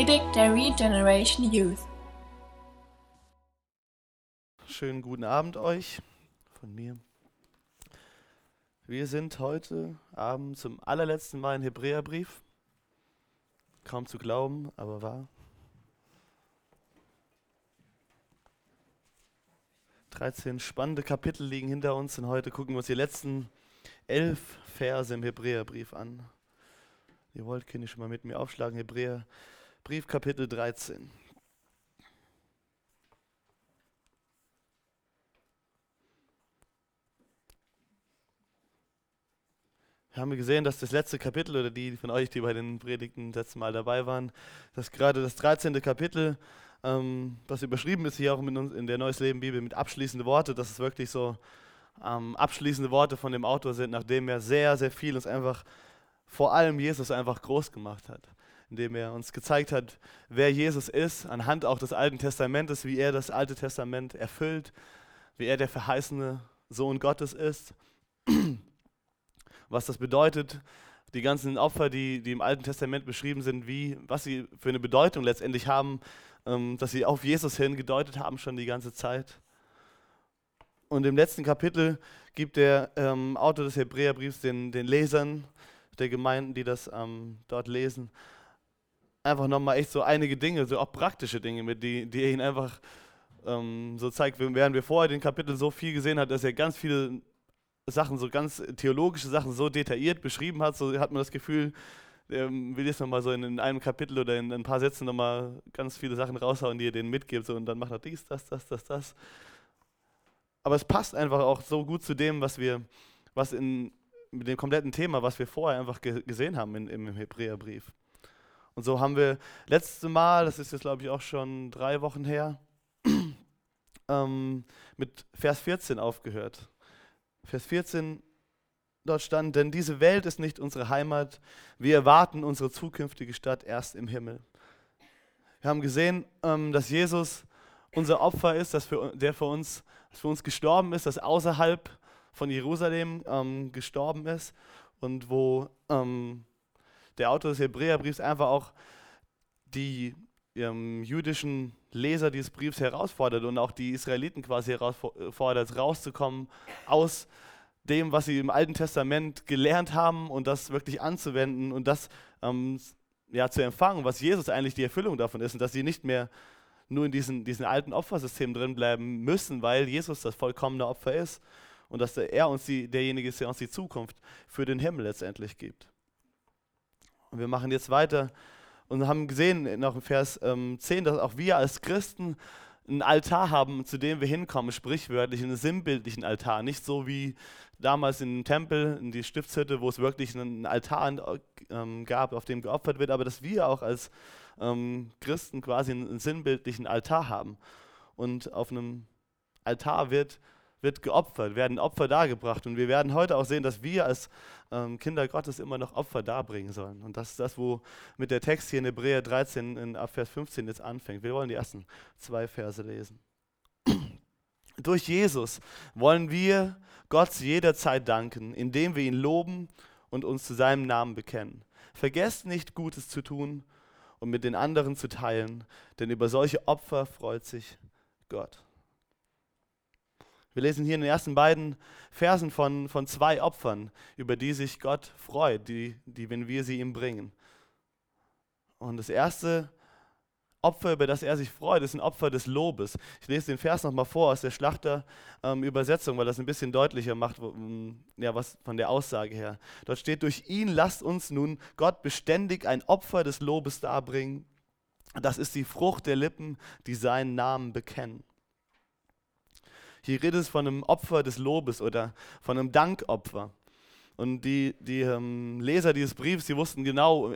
Predigt der Regeneration Youth. Schönen guten Abend euch von mir. Wir sind heute Abend zum allerletzten Mal im Hebräerbrief. Kaum zu glauben, aber wahr. 13 spannende Kapitel liegen hinter uns und heute gucken wir uns die letzten elf Verse im Hebräerbrief an. Ihr wollt, könnt ihr schon mal mit mir aufschlagen. Hebräer, Brief Kapitel 13. Wir haben gesehen, dass das letzte Kapitel oder die von euch, die bei den Predigten das letzte Mal dabei waren, dass gerade das 13. Kapitel, ähm, was überschrieben ist hier auch in der Neues Leben Bibel mit abschließende Worte, dass es wirklich so ähm, abschließende Worte von dem Autor sind, nachdem er sehr, sehr viel uns einfach vor allem Jesus einfach groß gemacht hat, indem er uns gezeigt hat, wer Jesus ist, anhand auch des Alten Testamentes, wie er das Alte Testament erfüllt, wie er der verheißene Sohn Gottes ist, was das bedeutet, die ganzen Opfer, die, die im Alten Testament beschrieben sind, wie, was sie für eine Bedeutung letztendlich haben, ähm, dass sie auf Jesus hin gedeutet haben schon die ganze Zeit. Und im letzten Kapitel gibt der ähm, Autor des Hebräerbriefs den, den Lesern der Gemeinden, die das ähm, dort lesen, einfach nochmal echt so einige Dinge, so auch praktische Dinge, mit die, die ihnen einfach ähm, so zeigt. Während wir vorher den Kapitel so viel gesehen haben, dass er ganz viele Sachen, so ganz theologische Sachen so detailliert beschrieben hat, so hat man das Gefühl, er will jetzt nochmal so in, in, einem Kapitel oder in, ein paar Sätzen nochmal ganz viele Sachen raushauen, die er denen mitgibt. So, und dann macht er dies, das, das, das, das. Aber es passt einfach auch so gut zu dem, was wir, was in, mit dem kompletten Thema, was wir vorher einfach ge gesehen haben in, im Hebräerbrief. Und so haben wir letztes Mal, das ist jetzt glaube ich auch schon drei Wochen her, ähm, mit Vers 14 aufgehört. Vers 14, dort stand, denn diese Welt ist nicht unsere Heimat, wir erwarten unsere zukünftige Stadt erst im Himmel. Wir haben gesehen, ähm, dass Jesus unser Opfer ist, dass für, der für uns, für uns gestorben ist, dass außerhalb von Jerusalem ähm, gestorben ist und wo ähm, der Autor des Hebräerbriefs einfach auch die ähm, jüdischen Leser dieses Briefs herausfordert und auch die Israeliten quasi herausfordert, rauszukommen aus dem, was sie im Alten Testament gelernt haben und das wirklich anzuwenden und das ähm, ja, zu empfangen, was Jesus eigentlich die Erfüllung davon ist und dass sie nicht mehr nur in diesen, diesen alten Opfersystemen drin bleiben müssen, weil Jesus das vollkommene Opfer ist, und dass er uns die, derjenige ist, der uns die Zukunft für den Himmel letztendlich gibt. Wir machen jetzt weiter und haben gesehen noch in Vers ähm, 10, dass auch wir als Christen einen Altar haben, zu dem wir hinkommen, sprichwörtlich einen sinnbildlichen Altar. Nicht so wie damals im Tempel, in die Stiftshütte, wo es wirklich einen Altar ähm, gab, auf dem geopfert wird, aber dass wir auch als ähm, Christen quasi einen, einen sinnbildlichen Altar haben. Und auf einem Altar wird wird geopfert, werden Opfer dargebracht. Und wir werden heute auch sehen, dass wir als ähm, Kinder Gottes immer noch Opfer darbringen sollen. Und das ist das, wo mit der Text hier in Hebräer 13 in Vers 15 jetzt anfängt. Wir wollen die ersten zwei Verse lesen. Durch Jesus wollen wir Gott jederzeit danken, indem wir ihn loben und uns zu seinem Namen bekennen. Vergesst nicht, Gutes zu tun und mit den anderen zu teilen, denn über solche Opfer freut sich Gott. Wir lesen hier in den ersten beiden Versen von, von zwei Opfern, über die sich Gott freut, die, die, wenn wir sie ihm bringen. Und das erste Opfer, über das er sich freut, ist ein Opfer des Lobes. Ich lese den Vers nochmal vor aus der Schlachter-Übersetzung, ähm, weil das ein bisschen deutlicher macht, ja, was von der Aussage her. Dort steht, durch ihn lasst uns nun Gott beständig ein Opfer des Lobes darbringen. Das ist die Frucht der Lippen, die seinen Namen bekennen. Hier redet es von einem Opfer des Lobes oder von einem Dankopfer. Und die, die ähm, Leser dieses Briefs, die wussten genau,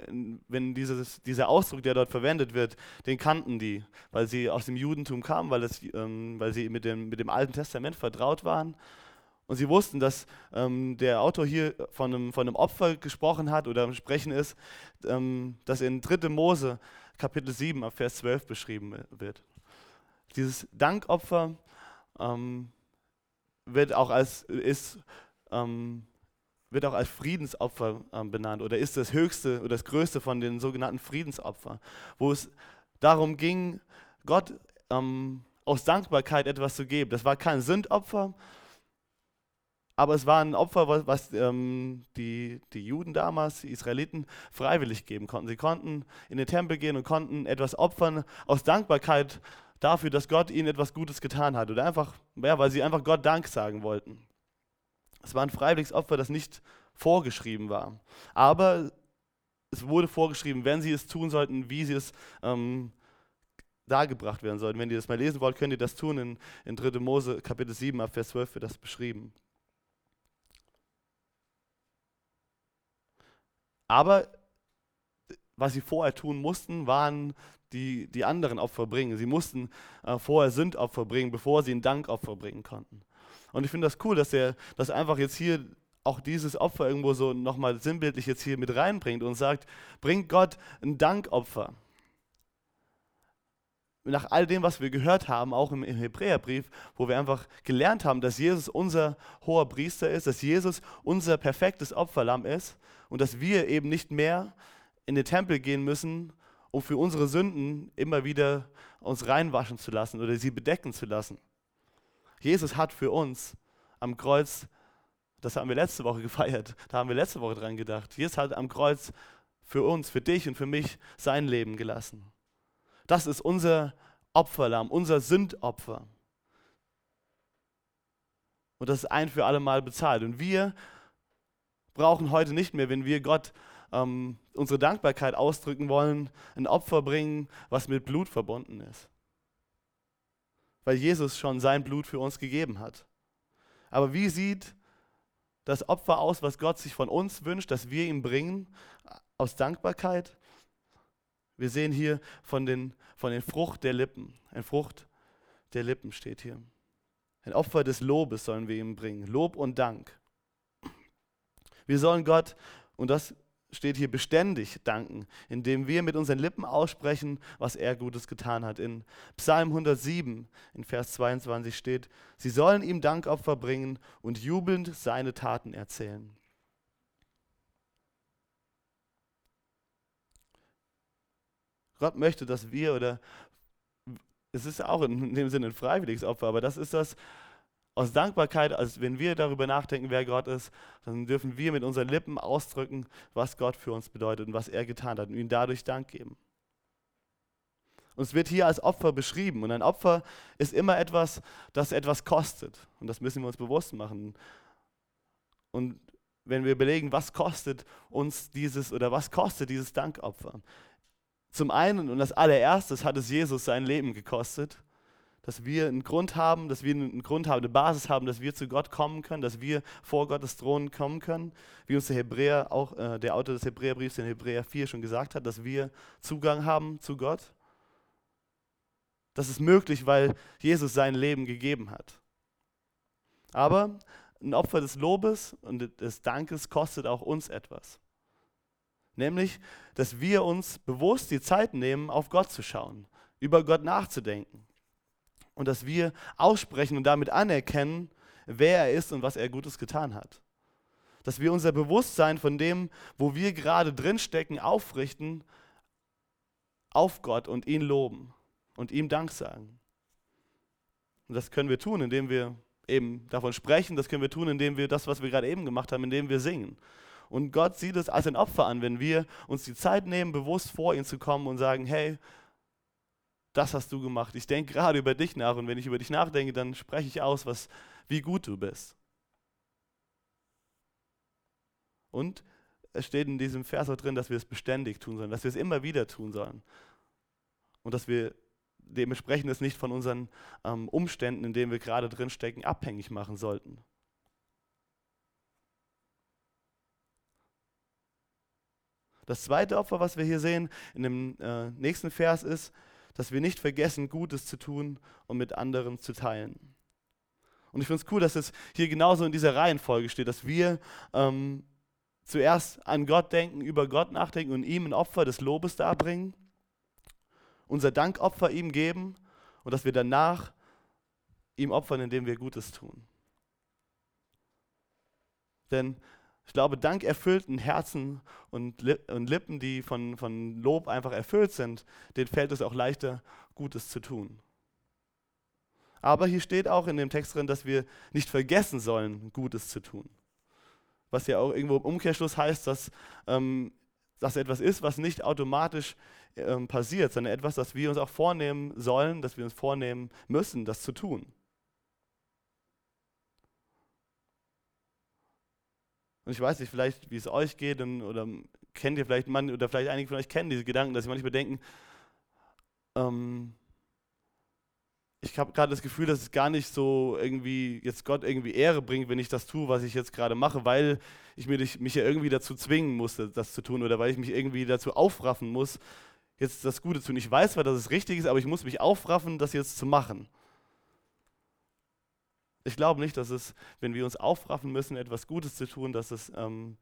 wenn dieses, dieser Ausdruck, der dort verwendet wird, den kannten die, weil sie aus dem Judentum kamen, weil, das, ähm, weil sie mit dem, mit dem Alten Testament vertraut waren. Und sie wussten, dass ähm, der Autor hier von einem, von einem Opfer gesprochen hat oder Sprechen ist, ähm, das in 3. Mose Kapitel 7 Vers 12 beschrieben wird. Dieses Dankopfer ähm, wird auch als ist ähm, wird auch als Friedensopfer ähm, benannt oder ist das höchste oder das größte von den sogenannten Friedensopfern, wo es darum ging, Gott ähm, aus Dankbarkeit etwas zu geben. Das war kein Sündopfer, aber es war ein Opfer, was, was ähm, die, die Juden damals, die Israeliten, freiwillig geben konnten. Sie konnten in den Tempel gehen und konnten etwas opfern aus Dankbarkeit dafür, dass Gott ihnen etwas Gutes getan hat. Oder einfach, ja, weil sie einfach Gott Dank sagen wollten. Es war ein freiwilliges Opfer, das nicht vorgeschrieben war. Aber es wurde vorgeschrieben, wenn sie es tun sollten, wie sie es ähm, dargebracht werden sollten. Wenn ihr das mal lesen wollt, könnt ihr das tun. In, in 3. Mose Kapitel 7 ab Vers 12 wird das beschrieben. Aber was sie vorher tun mussten, waren die, die anderen Opfer bringen. Sie mussten äh, vorher Sündopfer bringen, bevor sie ein Dankopfer bringen konnten. Und ich finde das cool, dass er das einfach jetzt hier auch dieses Opfer irgendwo so nochmal sinnbildlich jetzt hier mit reinbringt und sagt, bringt Gott ein Dankopfer. Nach all dem, was wir gehört haben, auch im, im Hebräerbrief, wo wir einfach gelernt haben, dass Jesus unser hoher Priester ist, dass Jesus unser perfektes Opferlamm ist und dass wir eben nicht mehr in den Tempel gehen müssen, um für unsere Sünden immer wieder uns reinwaschen zu lassen oder sie bedecken zu lassen. Jesus hat für uns am Kreuz, das haben wir letzte Woche gefeiert, da haben wir letzte Woche dran gedacht. Jesus hat am Kreuz für uns, für dich und für mich sein Leben gelassen. Das ist unser Opferlamm, unser Sündopfer. Und das ist ein für alle Mal bezahlt. Und wir brauchen heute nicht mehr, wenn wir Gott ähm, unsere Dankbarkeit ausdrücken wollen, ein Opfer bringen, was mit Blut verbunden ist weil Jesus schon sein Blut für uns gegeben hat. Aber wie sieht das Opfer aus, was Gott sich von uns wünscht, dass wir ihm bringen, aus Dankbarkeit? Wir sehen hier von den, von den Frucht der Lippen. Ein Frucht der Lippen steht hier. Ein Opfer des Lobes sollen wir ihm bringen. Lob und Dank. Wir sollen Gott, und das steht hier beständig danken, indem wir mit unseren Lippen aussprechen, was er Gutes getan hat. In Psalm 107, in Vers 22 steht, sie sollen ihm Dankopfer bringen und jubelnd seine Taten erzählen. Gott möchte, dass wir oder es ist auch in dem Sinne ein freiwilliges Opfer, aber das ist das, aus Dankbarkeit, als wenn wir darüber nachdenken, wer Gott ist, dann dürfen wir mit unseren Lippen ausdrücken, was Gott für uns bedeutet und was er getan hat und ihm dadurch Dank geben. Und es wird hier als Opfer beschrieben. Und ein Opfer ist immer etwas, das etwas kostet. Und das müssen wir uns bewusst machen. Und wenn wir überlegen, was kostet uns dieses oder was kostet dieses Dankopfer? Zum einen und als allererstes hat es Jesus sein Leben gekostet dass wir einen Grund haben, dass wir einen Grund haben, eine Basis haben, dass wir zu Gott kommen können, dass wir vor Gottes Thron kommen können, wie uns der Hebräer, auch äh, der Autor des Hebräerbriefs in Hebräer 4 schon gesagt hat, dass wir Zugang haben zu Gott. Das ist möglich, weil Jesus sein Leben gegeben hat. Aber ein Opfer des Lobes und des Dankes kostet auch uns etwas. Nämlich, dass wir uns bewusst die Zeit nehmen, auf Gott zu schauen, über Gott nachzudenken und dass wir aussprechen und damit anerkennen, wer er ist und was er Gutes getan hat. Dass wir unser Bewusstsein von dem, wo wir gerade drinstecken, aufrichten auf Gott und ihn loben und ihm Dank sagen. Und das können wir tun, indem wir eben davon sprechen, das können wir tun, indem wir das, was wir gerade eben gemacht haben, indem wir singen. Und Gott sieht es als ein Opfer an, wenn wir uns die Zeit nehmen, bewusst vor ihn zu kommen und sagen, hey, das hast du gemacht. Ich denke gerade über dich nach und wenn ich über dich nachdenke, dann spreche ich aus, was, wie gut du bist. Und es steht in diesem Vers auch drin, dass wir es beständig tun sollen, dass wir es immer wieder tun sollen. Und dass wir dementsprechend es nicht von unseren ähm, Umständen, in denen wir gerade drin stecken, abhängig machen sollten. Das zweite Opfer, was wir hier sehen, in dem äh, nächsten Vers ist, dass wir nicht vergessen, Gutes zu tun und mit anderen zu teilen. Und ich finde es cool, dass es hier genauso in dieser Reihenfolge steht, dass wir ähm, zuerst an Gott denken, über Gott nachdenken und ihm ein Opfer des Lobes darbringen, unser Dankopfer ihm geben und dass wir danach ihm opfern, indem wir Gutes tun. Denn Ich glaube, dank erfüllten Herzen und, Lippen, die von, von Lob einfach erfüllt sind, denen fällt es auch leichter, Gutes zu tun. Aber hier steht auch in dem Text drin, dass wir nicht vergessen sollen, Gutes zu tun. Was ja auch irgendwo im Umkehrschluss heißt, dass ähm, das etwas ist, was nicht automatisch ähm, passiert, sondern etwas, das wir uns auch vornehmen sollen, dass wir uns vornehmen müssen, das zu tun. Und ich weiß nicht, vielleicht, wie es euch geht, und, oder kennt ihr vielleicht, man, oder vielleicht einige von euch kennen diese Gedanken, dass sie manchmal denken, ähm, ich habe gerade das Gefühl, dass es gar nicht so irgendwie jetzt Gott irgendwie Ehre bringt, wenn ich das tue, was ich jetzt gerade mache, weil ich mich, mich ja irgendwie dazu zwingen musste, das zu tun oder weil ich mich irgendwie dazu aufraffen muss, jetzt das Gute zu tun. Ich weiß zwar, dass es richtig ist, aber ich muss mich aufraffen, das jetzt zu machen. Ich glaube nicht, dass es, wenn wir uns aufraffen müssen, etwas Gutes zu tun, dass es ähm,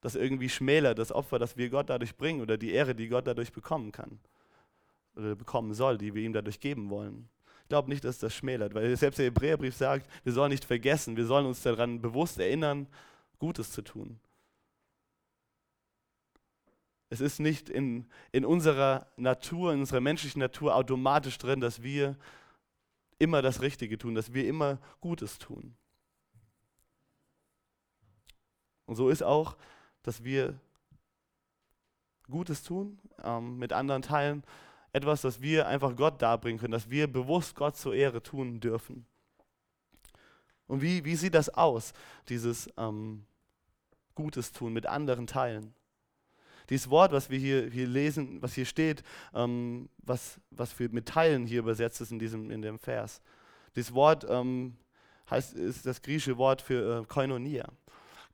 das irgendwie schmälert, das Opfer, das wir Gott dadurch bringen oder die Ehre, die Gott dadurch bekommen kann oder bekommen soll, die wir ihm dadurch geben wollen. Ich glaube nicht, dass das schmälert, weil selbst der Hebräerbrief sagt, wir sollen nicht vergessen, wir sollen uns daran bewusst erinnern, Gutes zu tun. Es ist nicht in, in unserer Natur, in unserer menschlichen Natur automatisch drin, dass wir immer das Richtige tun, dass wir immer Gutes tun. Und so ist auch, dass wir Gutes tun, ähm, mit anderen teilen, etwas, das wir einfach Gott darbringen können, dass wir bewusst Gott zur Ehre tun dürfen. Und wie, wie sieht das aus, dieses ähm, Gutes tun, mit anderen teilen? Dieses Wort, was wir hier, hier lesen, was hier steht, ähm, was, was für mit Teilen hier übersetzt ist in, diesem, in dem Vers. Dieses Wort ähm, heißt, ist das griechische Wort für äh, Koinonia.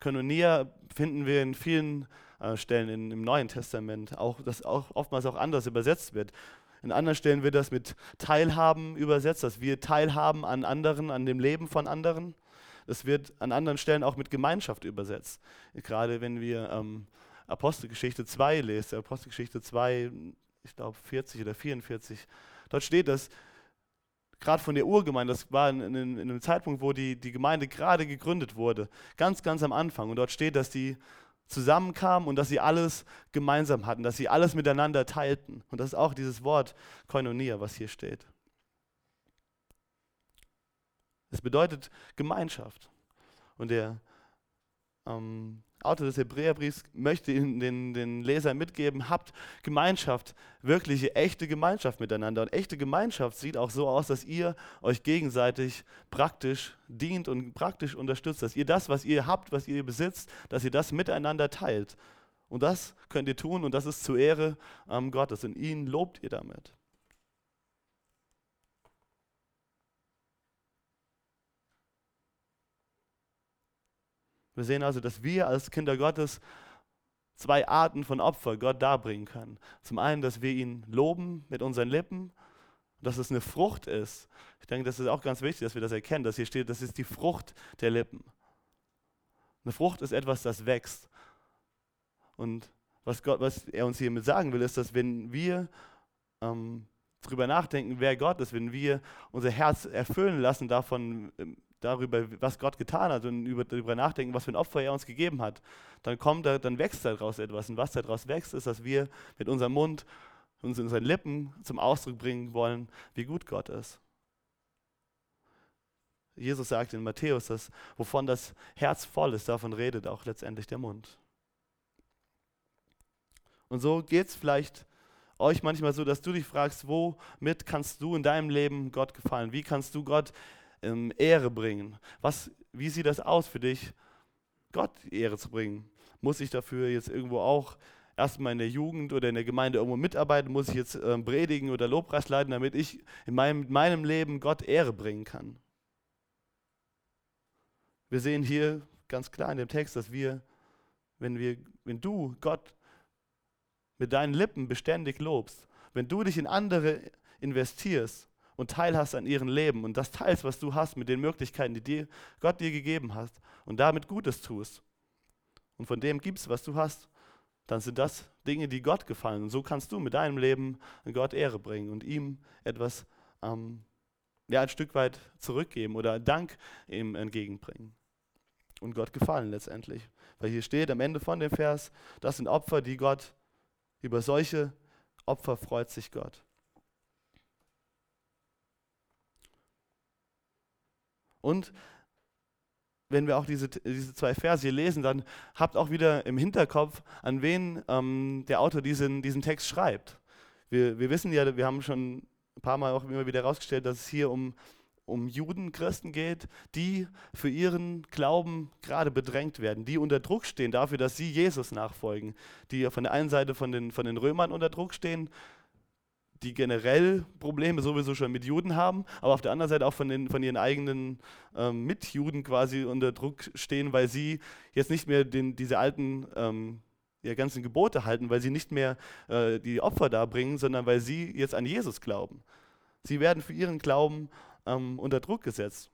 Koinonia finden wir in vielen äh, Stellen in, im Neuen Testament, auch, das auch oftmals auch anders übersetzt wird. In anderen Stellen wird das mit Teilhaben übersetzt, dass wir teilhaben an anderen, an dem Leben von anderen. Es wird an anderen Stellen auch mit Gemeinschaft übersetzt. Gerade wenn wir ähm, Apostelgeschichte 2 lesen, Apostelgeschichte 2, ich glaube 40 oder 44, dort steht das, gerade von der Urgemeinde, das war in, in, in, einem Zeitpunkt, wo die, die Gemeinde gerade gegründet wurde, ganz, ganz am Anfang. Und dort steht, dass die zusammenkamen und dass sie alles gemeinsam hatten, dass sie alles miteinander teilten. Und das ist auch dieses Wort Koinonia, was hier steht. Es bedeutet Gemeinschaft. Und der ähm, Autor des Hebräerbriefs möchte Ihnen den, den Lesern mitgeben, habt Gemeinschaft, wirkliche, echte Gemeinschaft miteinander. Und echte Gemeinschaft sieht auch so aus, dass ihr euch gegenseitig praktisch dient und praktisch unterstützt, dass ihr das, was ihr habt, was ihr besitzt, dass ihr das miteinander teilt. Und das könnt ihr tun und das ist zur Ehre ähm, Gottes. Und ihn lobt ihr damit. Wir sehen also, dass wir als Kinder Gottes zwei Arten von Opfer Gott darbringen können. Zum einen, dass wir ihn loben mit unseren Lippen, dass es eine Frucht ist. Ich denke, das ist auch ganz wichtig, dass wir das erkennen, dass hier steht, das ist die Frucht der Lippen. Eine Frucht ist etwas, das wächst. Und was, Gott, was er uns hiermit sagen will, ist, dass wenn wir ähm, darüber nachdenken, wer Gott ist, wenn wir unser Herz erfüllen lassen davon, ähm, darüber, was Gott getan hat und über, darüber nachdenken, was für ein Opfer er uns gegeben hat, dann kommt da, dann wächst daraus etwas. Und was daraus wächst, ist, dass wir mit unserem Mund, in unseren Lippen zum Ausdruck bringen wollen, wie gut Gott ist. Jesus sagt in Matthäus, dass wovon das Herz voll ist, davon redet auch letztendlich der Mund. Und so geht es vielleicht euch manchmal so, dass du dich fragst, womit kannst du in deinem Leben Gott gefallen? Wie kannst du Gott ähm, Ehre bringen. Was, wie sieht das aus für dich, Gott Ehre zu bringen? Muss ich dafür jetzt irgendwo auch erstmal in der Jugend oder in der Gemeinde irgendwo mitarbeiten? Muss ich jetzt ähm, predigen oder Lobpreis leiten, damit ich in meinem, meinem Leben Gott Ehre bringen kann? Wir sehen hier ganz klar in dem Text, dass wir, wenn, wir, wenn du Gott mit deinen Lippen beständig lobst, wenn du dich in andere investierst, und teilhast an ihrem Leben und das teilst, was du hast mit den Möglichkeiten, die dir, Gott dir gegeben hat und damit Gutes tust und von dem gibst, was du hast, dann sind das Dinge, die Gott gefallen. Und so kannst du mit deinem Leben Gott Ehre bringen und ihm etwas, ähm, ja, ein Stück weit zurückgeben oder Dank ihm entgegenbringen. und Gott gefallen letztendlich. Weil hier steht am Ende von dem Vers, das sind Opfer, die Gott, über solche Opfer freut sich Gott. Und wenn wir auch diese, diese zwei Verse hier lesen, dann habt auch wieder im Hinterkopf, an wen ähm, der Autor diesen, diesen Text schreibt. Wir, wir wissen ja, wir haben schon ein paar Mal auch immer wieder herausgestellt, dass es hier um, um Juden, Christen geht, die für ihren Glauben gerade bedrängt werden, die unter Druck stehen dafür, dass sie Jesus nachfolgen, die von der einen Seite von den, von den Römern unter Druck stehen, die generell Probleme sowieso schon mit Juden haben, aber auf der anderen Seite auch von, den, von ihren eigenen ähm, Mitjuden quasi unter Druck stehen, weil sie jetzt nicht mehr den, diese alten ähm, ihre ganzen Gebote halten, weil sie nicht mehr äh, die Opfer darbringen, sondern weil sie jetzt an Jesus glauben. Sie werden für ihren Glauben ähm, unter Druck gesetzt.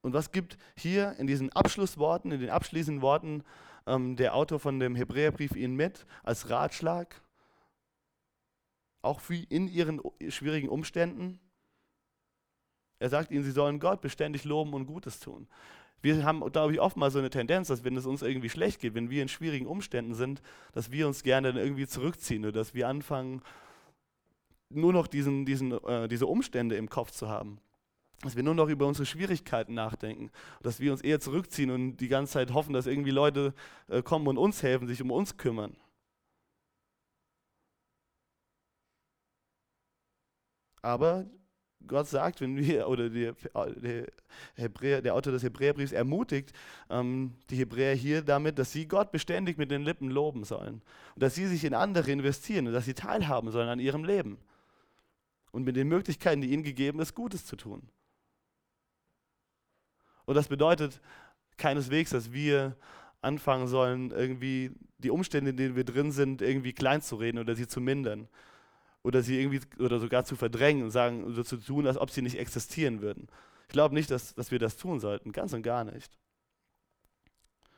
Und was gibt hier in diesen Abschlussworten, in den abschließenden Worten ähm, der Autor von dem Hebräerbrief ihnen mit als Ratschlag? Auch für in ihren schwierigen Umständen. Er sagt ihnen, sie sollen Gott beständig loben und Gutes tun. Wir haben, glaube ich, oft mal so eine Tendenz, dass wenn es uns irgendwie schlecht geht, wenn wir in schwierigen Umständen sind, dass wir uns gerne dann irgendwie zurückziehen oder dass wir anfangen, nur noch diesen, diesen, äh, diese Umstände im Kopf zu haben. Dass wir nur noch über unsere Schwierigkeiten nachdenken. Dass wir uns eher zurückziehen und die ganze Zeit hoffen, dass irgendwie Leute äh, kommen und uns helfen, sich um uns kümmern. Aber Gott sagt, wenn wir, oder der, Hebräer, der Autor des Hebräerbriefs ermutigt ähm, die Hebräer hier damit, dass sie Gott beständig mit den Lippen loben sollen. Und dass sie sich in andere investieren und dass sie teilhaben sollen an ihrem Leben. Und mit den Möglichkeiten, die ihnen gegeben ist, Gutes zu tun. Und das bedeutet keineswegs, dass wir anfangen sollen, irgendwie die Umstände, in denen wir drin sind, irgendwie klein zu reden oder sie zu mindern oder sie irgendwie oder sogar zu verdrängen und sagen oder zu tun, als ob sie nicht existieren würden. Ich glaube nicht, dass, dass wir das tun sollten, ganz und gar nicht.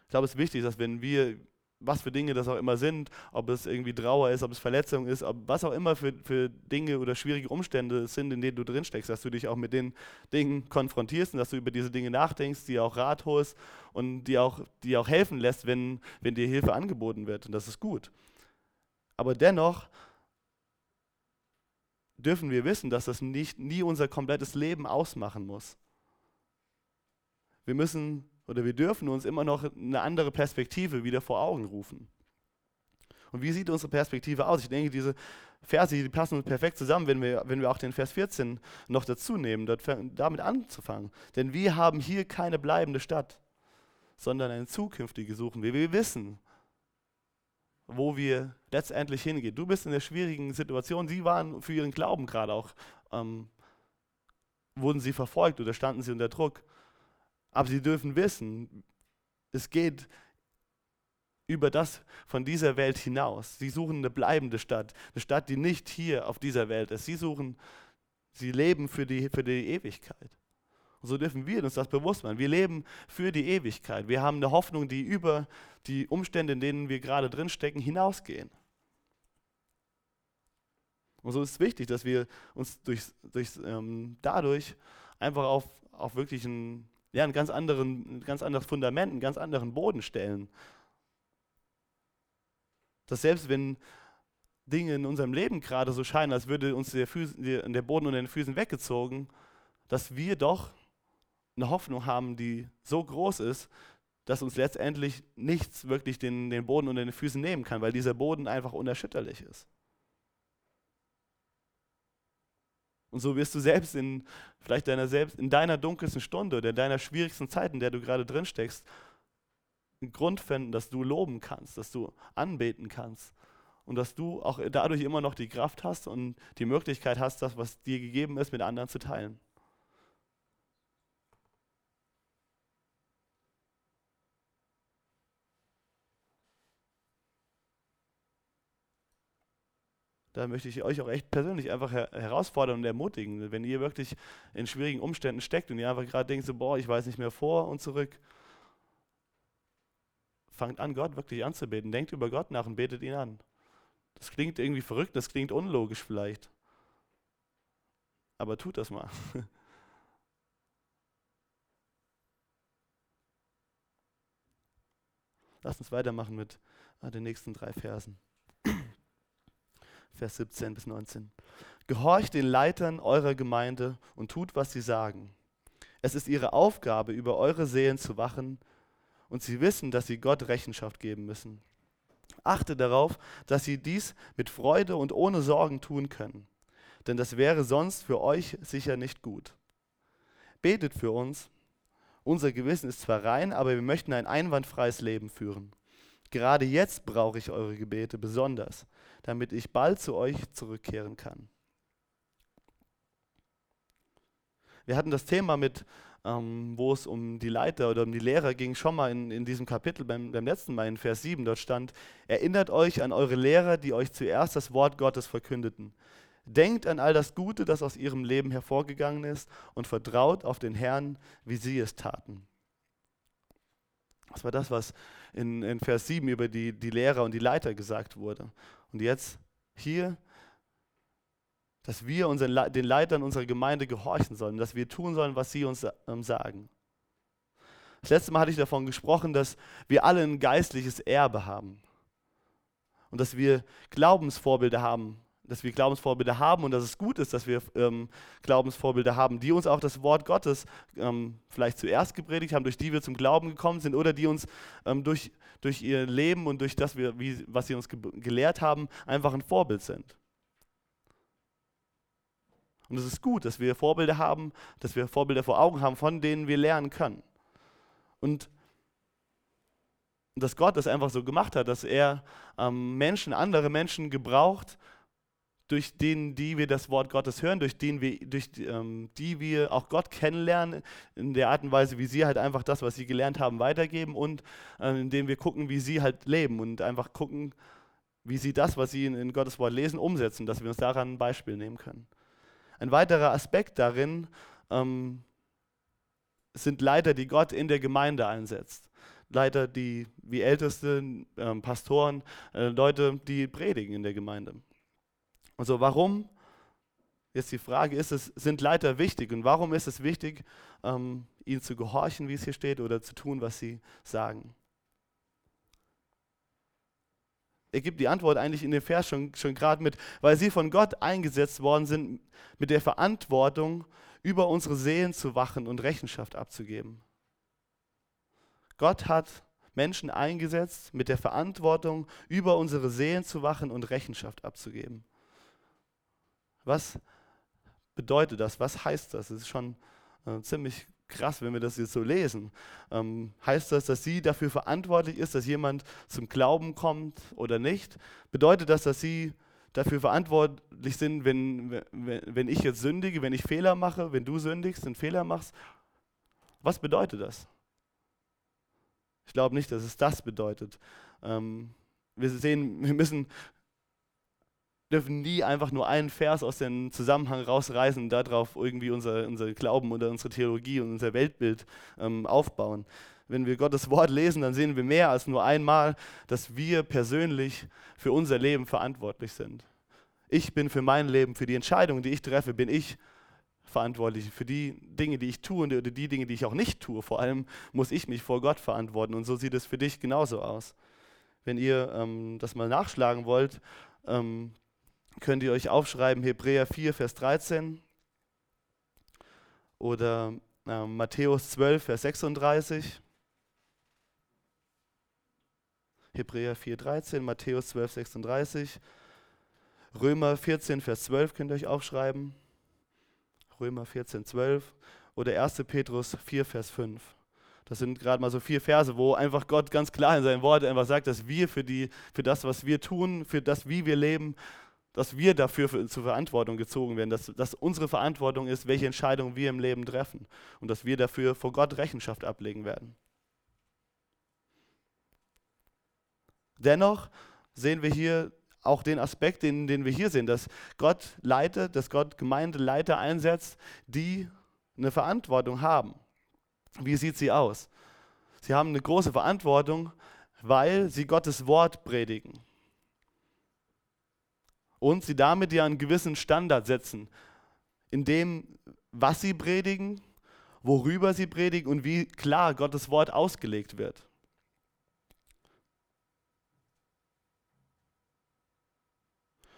Ich glaube, es ist wichtig, dass wenn wir, was für Dinge das auch immer sind, ob es irgendwie Trauer ist, ob es Verletzung ist, ob was auch immer für, für Dinge oder schwierige Umstände sind, in denen du drinsteckst, dass du dich auch mit den Dingen konfrontierst und dass du über diese Dinge nachdenkst, die auch Rat holst und die auch, die auch helfen lässt, wenn, wenn dir Hilfe angeboten wird. Und das ist gut. Aber dennoch dürfen wir wissen, dass das nicht, nie unser komplettes Leben ausmachen muss. Wir müssen oder wir dürfen uns immer noch eine andere Perspektive wieder vor Augen rufen. Und wie sieht unsere Perspektive aus? Ich denke, diese Verse, die passen perfekt zusammen, wenn wir, wenn wir auch den Vers 14 noch dazu nehmen, dort, damit anzufangen. Denn wir haben hier keine bleibende Stadt, sondern eine zukünftige suchen wir. Wir wissen, wo wir letztendlich hingehen. Du bist in der schwierigen Situation. Sie waren für ihren Glauben gerade auch, ähm, wurden sie verfolgt oder standen sie unter Druck. Aber sie dürfen wissen, es geht über das von dieser Welt hinaus. Sie suchen eine bleibende Stadt, eine Stadt, die nicht hier auf dieser Welt ist. Sie suchen, sie leben für die, für die Ewigkeit. Und so dürfen wir uns das bewusst machen. Wir leben für die Ewigkeit. Wir haben eine Hoffnung, die über die Umstände, in denen wir gerade drinstecken, hinausgehen. Und so ist es wichtig, dass wir uns durch, durch, ähm, dadurch einfach auf, auf wirklich ein, ja, ein, ganz anderen, ein ganz anderes Fundament, einen ganz anderen Boden stellen. Dass selbst wenn Dinge in unserem Leben gerade so scheinen, als würde uns der, Füß, der Boden unter den Füßen weggezogen, dass wir doch eine Hoffnung haben, die so groß ist, dass uns letztendlich nichts wirklich den, den Boden unter den Füßen nehmen kann, weil dieser Boden einfach unerschütterlich ist. Und so wirst du selbst in vielleicht deiner selbst in deiner dunkelsten Stunde oder in deiner schwierigsten Zeit, in der du gerade drin steckst, einen Grund finden, dass du loben kannst, dass du anbeten kannst und dass du auch dadurch immer noch die Kraft hast und die Möglichkeit hast, das, was dir gegeben ist, mit anderen zu teilen. da möchte ich euch auch echt persönlich einfach her herausfordern und ermutigen. Wenn ihr wirklich in schwierigen Umständen steckt und ihr einfach gerade denkt, so, boah, ich weiß nicht mehr vor und zurück, fangt an, Gott wirklich anzubeten. Denkt über Gott nach und betet ihn an. Das klingt irgendwie verrückt, das klingt unlogisch vielleicht. Aber tut das mal. Lasst uns weitermachen mit äh, den nächsten drei Versen. Vers 17 bis 19. Gehorcht den Leitern eurer Gemeinde und tut, was sie sagen. Es ist ihre Aufgabe, über eure Seelen zu wachen und sie wissen, dass sie Gott Rechenschaft geben müssen. Achte darauf, dass sie dies mit Freude und ohne Sorgen tun können, denn das wäre sonst für euch sicher nicht gut. Betet für uns. Unser Gewissen ist zwar rein, aber wir möchten ein einwandfreies Leben führen. Gerade jetzt brauche ich eure Gebete besonders, damit ich bald zu euch zurückkehren kann. Wir hatten das Thema mit, ähm, wo es um die Leiter oder um die Lehrer ging, schon mal in, in diesem Kapitel beim, beim letzten Mal in Vers 7. Dort stand, erinnert euch an eure Lehrer, die euch zuerst das Wort Gottes verkündeten. Denkt an all das Gute, das aus ihrem Leben hervorgegangen ist und vertraut auf den Herrn, wie sie es taten. Das war das, was in, in Vers 7 über die, die Lehrer und die Leiter gesagt wurde. Und jetzt hier, dass wir unseren, den Leitern unserer Gemeinde gehorchen sollen, dass wir tun sollen, was sie uns ähm, sagen. Das letzte Mal hatte ich davon gesprochen, dass wir alle ein geistliches Erbe haben und dass wir Glaubensvorbilder haben, dass wir Glaubensvorbilder haben und dass es gut ist, dass wir ähm, Glaubensvorbilder haben, die uns auch das Wort Gottes ähm, vielleicht zuerst gepredigt haben, durch die wir zum Glauben gekommen sind oder die uns ähm, durch, durch ihr Leben und durch das, wir, wie, was sie uns ge gelehrt haben, einfach ein Vorbild sind. Und es ist gut, dass wir Vorbilder haben, dass wir Vorbilder vor Augen haben, von denen wir lernen können. Und dass Gott das einfach so gemacht hat, dass er ähm, Menschen, andere Menschen gebraucht, durch den, die wir das Wort Gottes hören, durch, den wir, durch ähm, die wir auch Gott kennenlernen, in der Art und Weise, wie sie halt einfach das, was sie gelernt haben, weitergeben und äh, indem wir gucken, wie sie halt leben und einfach gucken, wie sie das, was sie in, in Gottes Wort lesen, umsetzen, dass wir uns daran ein Beispiel nehmen können. Ein weiterer Aspekt darin ähm, sind Leiter, die Gott in der Gemeinde einsetzt. Leiter, die wie Älteste, ähm, Pastoren, äh, Leute, die predigen in der Gemeinde. Also warum, jetzt die Frage, ist es, sind Leiter wichtig und warum ist es wichtig, ähm, ihnen zu gehorchen, wie es hier steht, oder zu tun, was sie sagen? Er gibt die Antwort eigentlich in dem Vers schon, schon gerade mit, weil sie von Gott eingesetzt worden sind, mit der Verantwortung, über unsere Seelen zu wachen und Rechenschaft abzugeben. Gott hat Menschen eingesetzt mit der Verantwortung, über unsere Seelen zu wachen und Rechenschaft abzugeben. Was bedeutet das? Was heißt das? Das ist schon äh, ziemlich krass, wenn wir das jetzt so lesen. Ähm, heißt das, dass sie dafür verantwortlich ist, dass jemand zum Glauben kommt oder nicht? Bedeutet das, dass sie dafür verantwortlich sind, wenn, wenn, wenn ich jetzt sündige, wenn ich Fehler mache, wenn du sündigst und Fehler machst? Was bedeutet das? Ich glaube nicht, dass es das bedeutet. Ähm, wir sehen, wir müssen dürfen nie einfach nur einen Vers aus dem Zusammenhang rausreißen und darauf irgendwie unser, unser Glauben oder unsere Theologie und unser Weltbild ähm, aufbauen. Wenn wir Gottes Wort lesen, dann sehen wir mehr als nur einmal, dass wir persönlich für unser Leben verantwortlich sind. Ich bin für mein Leben, für die Entscheidungen, die ich treffe, bin ich verantwortlich. Für die Dinge, die ich tue oder die Dinge, die ich auch nicht tue, vor allem muss ich mich vor Gott verantworten. Und so sieht es für dich genauso aus. Wenn ihr ähm, das mal nachschlagen wollt, ähm, könnt ihr euch aufschreiben, Hebräer 4, Vers 13 oder äh, Matthäus 12, Vers 36. Hebräer 4, 13, Matthäus 12, 36. Römer 14, Vers 12 könnt ihr euch aufschreiben. Römer 14, 12. Oder 1. Petrus 4, Vers 5. Das sind gerade mal so vier Verse, wo einfach Gott ganz klar in seinem Wort einfach sagt, dass wir für, die, für das, was wir tun, für das, wie wir leben, dass wir dafür für, zur Verantwortung gezogen werden, dass das unsere Verantwortung ist, welche Entscheidungen wir im Leben treffen und dass wir dafür vor Gott Rechenschaft ablegen werden. Dennoch sehen wir hier auch den Aspekt, den, den wir hier sehen, dass Gott leitet, dass Gott Gemeindeleiter einsetzt, die eine Verantwortung haben. Wie sieht sie aus? Sie haben eine große Verantwortung, weil sie Gottes Wort predigen und sie damit ja einen gewissen Standard setzen, in dem, was sie predigen, worüber sie predigen und wie klar Gottes Wort ausgelegt wird.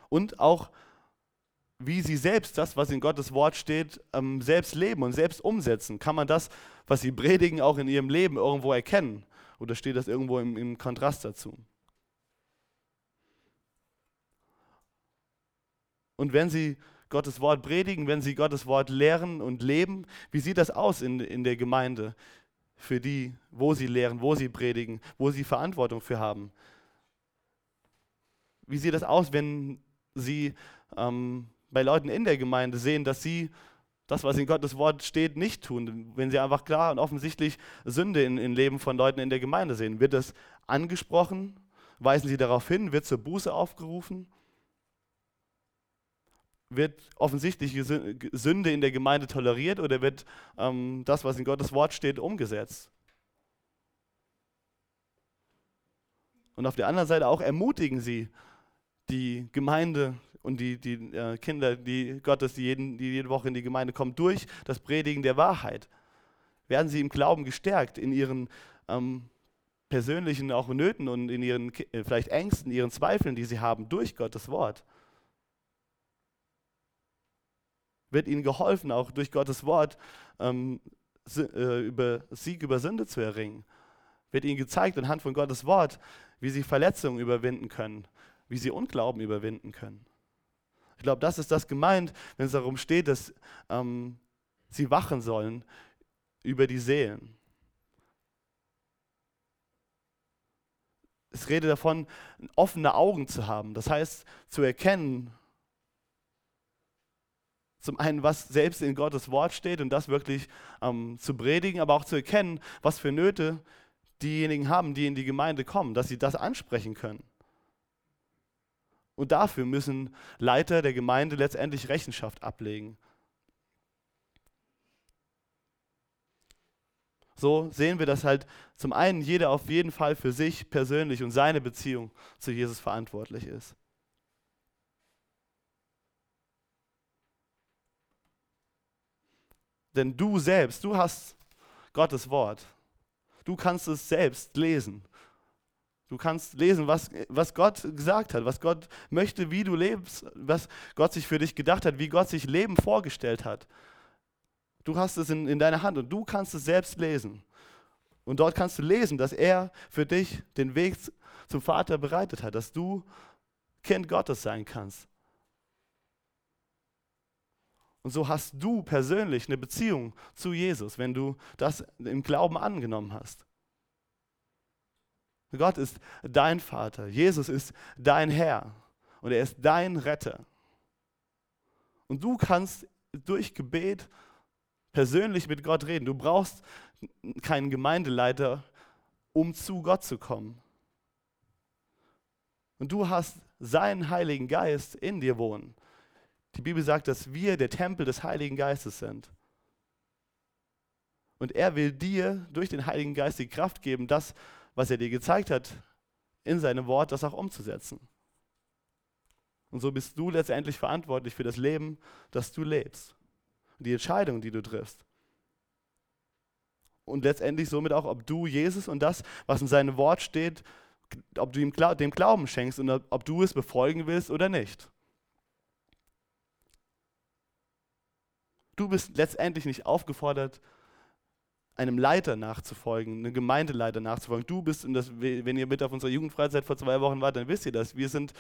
Und auch, wie sie selbst das, was in Gottes Wort steht, ähm, selbst leben und selbst umsetzen. Kann man das, was sie predigen, auch in ihrem Leben irgendwo erkennen? Oder steht das irgendwo im, Kontrast dazu? Und wenn sie Gottes Wort predigen, wenn sie Gottes Wort lehren und leben, wie sieht das aus in, in der Gemeinde für die, wo sie lehren, wo sie predigen, wo sie Verantwortung für haben? Wie sieht das aus, wenn sie ähm, bei Leuten in der Gemeinde sehen, dass sie das, was in Gottes Wort steht, nicht tun, wenn sie einfach klar und offensichtlich Sünde in, im Leben von Leuten in der Gemeinde sehen. Wird das angesprochen? Weisen sie darauf hin? Wird zur Buße aufgerufen? Wird offensichtliche Sünde in der Gemeinde toleriert oder wird ähm, das, was in Gottes Wort steht, umgesetzt? Und auf der anderen Seite auch ermutigen sie die Gemeinde, und die, die äh, Kinder, die Gottes, die, jeden, die jede Woche in die Gemeinde kommen, durch das Predigen der Wahrheit. Werden sie im Glauben gestärkt, in ihren ähm, persönlichen auch Nöten und in ihren äh, vielleicht Ängsten, ihren Zweifeln, die sie haben, durch Gottes Wort. Wird ihnen geholfen, auch durch Gottes Wort ähm, äh, über Sieg über Sünde zu erringen? Wird ihnen gezeigt anhand von Gottes Wort, wie sie Verletzungen überwinden können, wie sie Unglauben überwinden können? Ich glaube, das ist das gemeint, wenn es darum steht, dass ähm, sie wachen sollen über die Seelen. Es redet davon, offene Augen zu haben. Das heißt, zu erkennen, zum einen, was selbst in Gottes Wort steht und das wirklich ähm, zu predigen, aber auch zu erkennen, was für Nöte diejenigen haben, die in die Gemeinde kommen, dass sie das ansprechen können. Und dafür müssen Leiter der Gemeinde letztendlich Rechenschaft ablegen. So sehen wir, dass halt zum einen jeder auf jeden Fall für sich persönlich und seine Beziehung zu Jesus verantwortlich ist. Denn du selbst, du hast Gottes Wort. Du kannst es selbst lesen. Du kannst lesen, was, was Gott gesagt hat, was Gott möchte, wie du lebst, was Gott sich für dich gedacht hat, wie Gott sich Leben vorgestellt hat. Du hast es in, in deiner Hand und du kannst es selbst lesen. Und dort kannst du lesen, dass er für dich den Weg zum Vater bereitet hat, dass du Kind Gottes sein kannst. Und so hast du persönlich eine Beziehung zu Jesus, wenn du das im Glauben angenommen hast. Gott ist dein Vater. Jesus ist dein Herr. Und er ist dein Retter. Und du kannst durch Gebet persönlich mit Gott reden. Du brauchst keinen Gemeindeleiter, um zu Gott zu kommen. Und du hast seinen Heiligen Geist in dir wohnen. Die Bibel sagt, dass wir der Tempel des Heiligen Geistes sind. Und er will dir durch den Heiligen Geist die Kraft geben, das, was er dir gezeigt hat, in seinem Wort das auch umzusetzen. Und so bist du letztendlich verantwortlich für das Leben, das du lebst. Die Entscheidung, die du triffst. Und letztendlich somit auch, ob du Jesus und das, was in seinem Wort steht, ob du ihm dem Glauben schenkst und ob du es befolgen willst oder nicht. Du bist letztendlich nicht aufgefordert, einem Leiter nachzufolgen, einem Gemeindeleiter nachzufolgen. Du bist, und das, wenn ihr mit auf unserer Jugendfreizeit vor zwei Wochen wart, dann wisst ihr das. Wir sind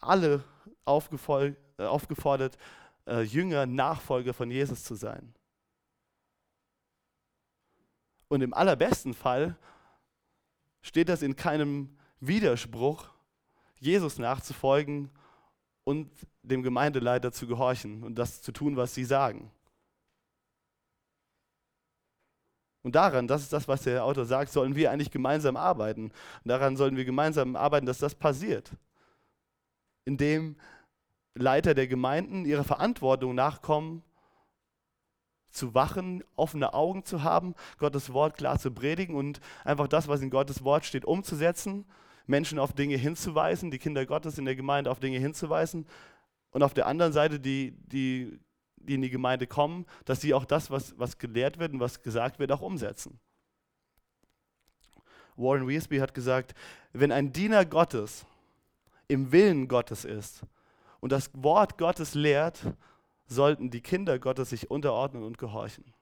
alle äh, aufgefordert, äh, Jünger, Nachfolger von Jesus zu sein. Und im allerbesten Fall steht das in keinem Widerspruch, Jesus nachzufolgen und dem Gemeindeleiter zu gehorchen und das zu tun, was sie sagen. Und daran, das ist das, was der Autor sagt, sollen wir eigentlich gemeinsam arbeiten. Und daran sollen wir gemeinsam arbeiten, dass das passiert. Indem Leiter der Gemeinden ihrer Verantwortung nachkommen, zu wachen, offene Augen zu haben, Gottes Wort klar zu predigen und einfach das, was in Gottes Wort steht, umzusetzen, Menschen auf Dinge hinzuweisen, die Kinder Gottes in der Gemeinde auf Dinge hinzuweisen und auf der anderen Seite die, die die in die Gemeinde kommen, dass sie auch das, was, was gelehrt wird und was gesagt wird, auch umsetzen. Warren Weasby hat gesagt, wenn ein Diener Gottes im Willen Gottes ist und das Wort Gottes lehrt, sollten die Kinder Gottes sich unterordnen und gehorchen.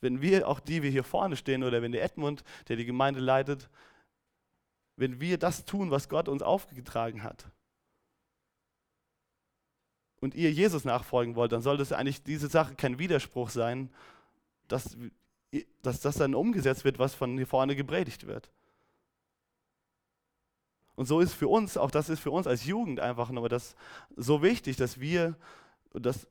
Wenn wir, auch die wir hier vorne stehen, oder wenn der Edmund, der die Gemeinde leitet, wenn wir das tun, was Gott uns aufgetragen hat, und ihr Jesus nachfolgen wollt, dann sollte es eigentlich diese Sache kein Widerspruch sein, dass, dass das dann umgesetzt wird, was von hier vorne gepredigt wird. Und so ist für uns, auch das ist für uns als Jugend einfach nur das so wichtig, dass wir das,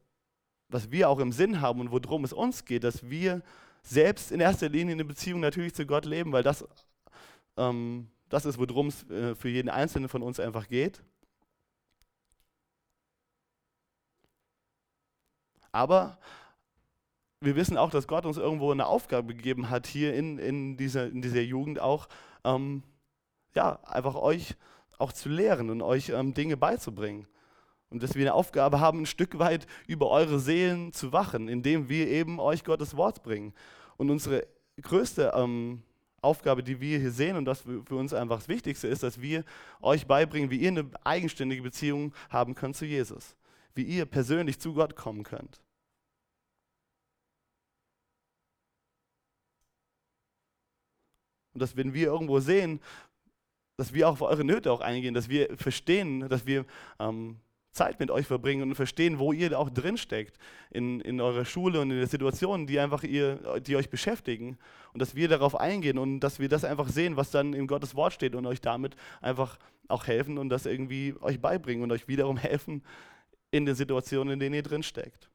was wir auch im Sinn haben und worum es uns geht, dass wir selbst in erster Linie eine Beziehung natürlich zu Gott leben, weil das, ähm, das ist, worum es äh, für jeden Einzelnen von uns einfach geht. Aber wir wissen auch, dass Gott uns irgendwo eine Aufgabe gegeben hat, hier in, in, dieser, in dieser Jugend auch, ähm, ja, einfach euch auch zu lehren und euch ähm, Dinge beizubringen. Und dass wir eine Aufgabe haben, ein Stück weit über eure Seelen zu wachen, indem wir eben euch Gottes Wort bringen. Und unsere größte ähm, Aufgabe, die wir hier sehen und das für uns einfach das Wichtigste ist, dass wir euch beibringen, wie ihr eine eigenständige Beziehung haben könnt zu Jesus. Wie ihr persönlich zu Gott kommen könnt. Und dass wenn wir irgendwo sehen, dass wir auch auf eure Nöte auch eingehen, dass wir verstehen, dass wir ähm, Zeit mit euch verbringen und verstehen, wo ihr auch drinsteckt in, in eurer Schule und in den Situationen, die einfach ihr, die euch beschäftigen und dass wir darauf eingehen und dass wir das einfach sehen, was dann in Gottes Wort steht und euch damit einfach auch helfen und das irgendwie euch beibringen und euch wiederum helfen in den Situationen, in denen ihr drinsteckt.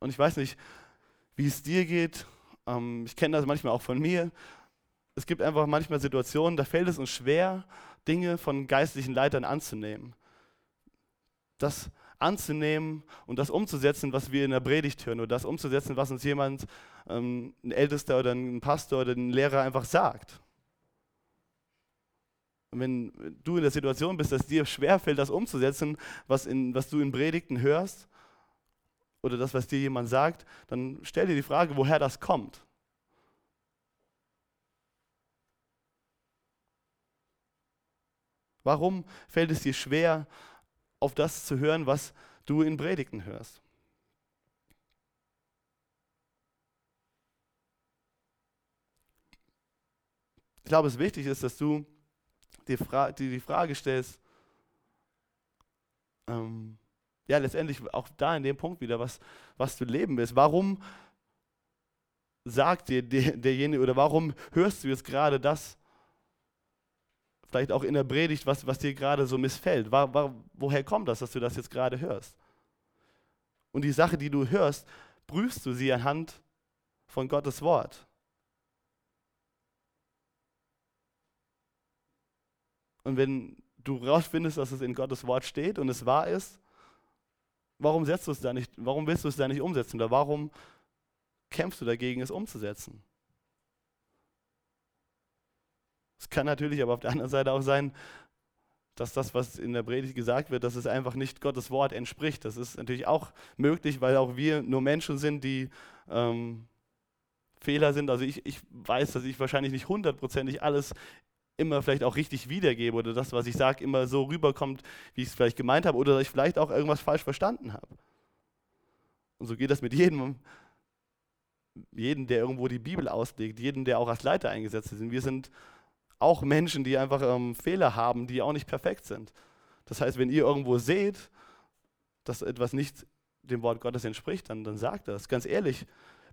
Und ich weiß nicht, wie es dir geht. Ähm, ich kenne das manchmal auch von mir. Es gibt einfach manchmal Situationen, da fällt es uns schwer, Dinge von geistlichen Leitern anzunehmen. Das anzunehmen und das umzusetzen, was wir in der Predigt hören, oder das umzusetzen, was uns jemand, ähm, ein Ältester oder ein Pastor oder ein Lehrer einfach sagt. Und wenn du in der Situation bist, dass dir schwerfällt, das umzusetzen, was, in, was du in Predigten hörst, oder das, was dir jemand sagt, dann stell dir die Frage, woher das kommt. Warum fällt es dir schwer, auf das zu hören, was du in Predigten hörst? Ich glaube, es wichtig ist, dass du dir, Fra die Frage stellst, ähm, ja, letztendlich auch da in dem Punkt wieder, was, was du leben willst. Warum sagt dir der, derjenige oder warum hörst du jetzt gerade das, vielleicht auch in der Predigt, was, was dir gerade so missfällt? War, war, woher kommt das, dass du das jetzt gerade hörst? Und die Sache, die du hörst, prüfst du sie anhand von Gottes Wort. Und wenn du rausfindest, dass es in Gottes Wort steht und es wahr ist, Warum setzt du es da nicht, warum willst du es da nicht umsetzen? Oder warum kämpfst du dagegen, es umzusetzen? Es kann natürlich aber auf der anderen Seite auch sein, dass das, was in der Predigt gesagt wird, dass es einfach nicht Gottes Wort entspricht. Das ist natürlich auch möglich, weil auch wir nur Menschen sind, die ähm, Fehler sind. Also ich, ich weiß, dass ich wahrscheinlich nicht hundertprozentig alles immer vielleicht auch richtig wiedergebe oder das, was ich sage, immer so rüberkommt, wie ich es vielleicht gemeint habe oder dass ich vielleicht auch irgendwas falsch verstanden habe. Und so geht das mit jedem, jedem, der irgendwo die Bibel auslegt, jedem, der auch als Leiter eingesetzt ist. Wir sind auch Menschen, die einfach ähm, Fehler haben, die auch nicht perfekt sind. Das heißt, wenn ihr irgendwo seht, dass etwas nicht dem Wort Gottes entspricht, dann, dann sagt das. Ganz ehrlich,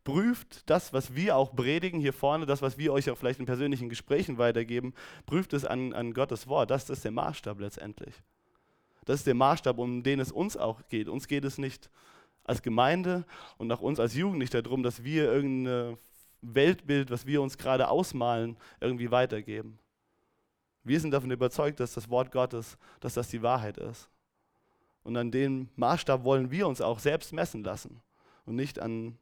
prüft das, was wir auch predigen hier vorne, das, was wir euch auch vielleicht in persönlichen Gesprächen weitergeben, prüft es an, an Gottes Wort. Das ist der Maßstab letztendlich. Das ist der Maßstab, um den es uns auch geht. Uns geht es nicht als Gemeinde und auch uns als Jugendliche darum, dass wir irgendein Weltbild, was wir uns gerade ausmalen, irgendwie weitergeben. Wir sind davon überzeugt, dass das Wort Gottes, dass das die Wahrheit ist. Und an dem Maßstab wollen wir uns auch selbst messen lassen und nicht an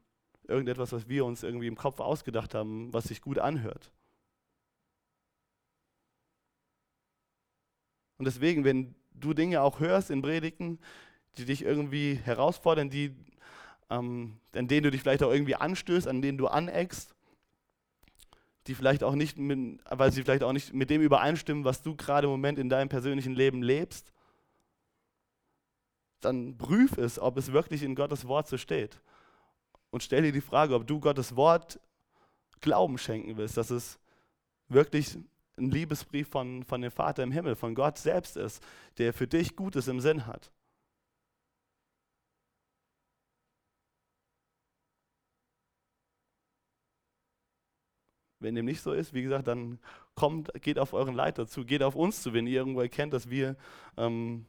irgendetwas, was wir uns irgendwie im Kopf ausgedacht haben, was sich gut anhört. Und deswegen, wenn du Dinge auch hörst in Predigten, die dich irgendwie herausfordern, die ähm, an denen du dich vielleicht auch irgendwie anstößt, an denen du aneckst, die vielleicht auch nicht, mit, weil sie vielleicht auch nicht mit dem übereinstimmen, was du gerade im Moment in deinem persönlichen Leben lebst, dann prüf es, ob es wirklich in Gottes Wort so steht. Und stell dir die Frage, ob du Gottes Wort Glauben schenken willst, dass es wirklich ein Liebesbrief von, von dem Vater im Himmel, von Gott selbst ist, der für dich Gutes im Sinn hat. Wenn dem nicht so ist, wie gesagt, dann kommt, geht auf euren Leiter zu, geht auf uns zu, wenn ihr irgendwo erkennt, dass wir ähm,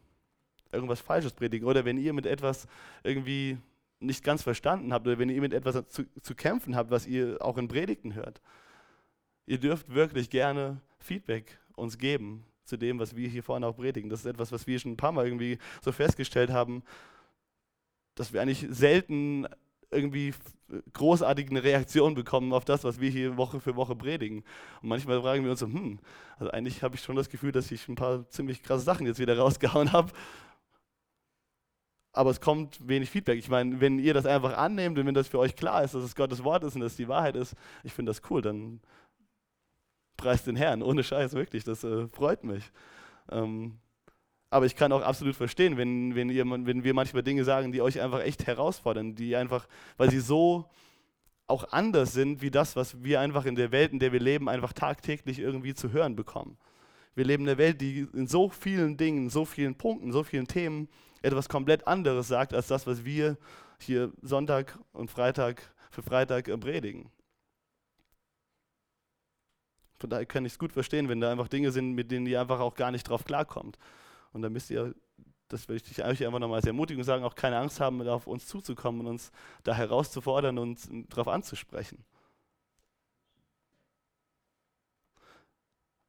irgendwas Falsches predigen oder wenn ihr mit etwas irgendwie nicht ganz verstanden habt oder wenn ihr mit etwas zu, zu kämpfen habt, was ihr auch in Predigten hört. Ihr dürft wirklich gerne Feedback uns geben zu dem, was wir hier vorne auch predigen. Das ist etwas, was wir schon ein paar Mal irgendwie so festgestellt haben, dass wir eigentlich selten irgendwie großartig eine Reaktion bekommen auf das, was wir hier Woche für Woche predigen. Und manchmal fragen wir uns so, hm, also eigentlich habe ich schon das Gefühl, dass ich ein paar ziemlich krasse Sachen jetzt wieder rausgehauen habe. Aber es kommt wenig Feedback. Ich meine, wenn ihr das einfach annehmt und wenn das für euch klar ist, dass es Gottes Wort ist und dass es die Wahrheit ist, ich finde das cool, dann preist den Herrn, ohne Scheiß, wirklich, das äh, freut mich. Ähm, aber ich kann auch absolut verstehen, wenn, wenn, ihr, wenn wir manchmal Dinge sagen, die euch einfach echt herausfordern, die einfach, weil sie so auch anders sind wie das, was wir einfach in der Welt, in der wir leben, einfach tagtäglich irgendwie zu hören bekommen. Wir leben in einer Welt, die in so vielen Dingen, so vielen Punkten, so vielen Themen etwas komplett anderes sagt, als das, was wir hier Sonntag und Freitag für Freitag äh, predigen. Von daher kann ich es gut verstehen, wenn da einfach Dinge sind, mit denen ihr einfach auch gar nicht drauf klarkommt. Und dann müsst ihr, das will ich euch einfach nochmal sehr ermutigen und sagen, auch keine Angst haben, auf uns zuzukommen und uns da herauszufordern und darauf anzusprechen.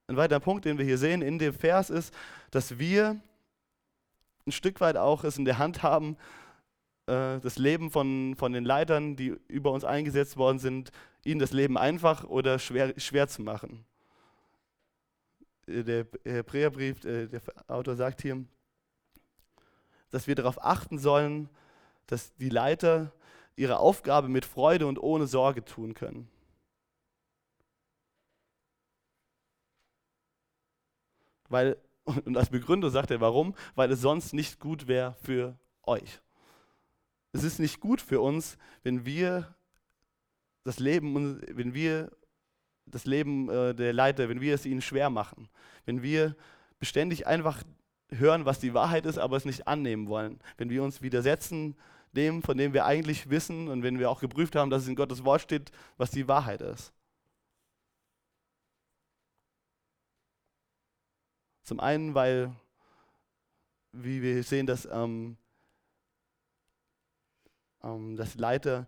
Ein weiterer Punkt, den wir hier sehen in dem Vers ist, dass wir ein Stück weit auch es in der Hand haben, äh, das Leben von, von den Leitern, die über uns eingesetzt worden sind, ihnen das Leben einfach oder schwer, schwer zu machen. Äh, der Hebräerbrief, äh, der Autor sagt hier, dass wir darauf achten sollen, dass die Leiter ihre Aufgabe mit Freude und ohne Sorge tun können. Weil, und als Begründung sagt er, warum? Weil es sonst nicht gut wäre für euch. Es ist nicht gut für uns, wenn wir das Leben, wenn wir das Leben äh, der Leiter, wenn wir es ihnen schwer machen, wenn wir beständig einfach hören, was die Wahrheit ist, aber es nicht annehmen wollen, wenn wir uns widersetzen dem, von dem wir eigentlich wissen und wenn wir auch geprüft haben, dass es in Gottes Wort steht, was die Wahrheit ist. Zum einen, weil, wie wir sehen, dass, ähm, ähm, dass Leiter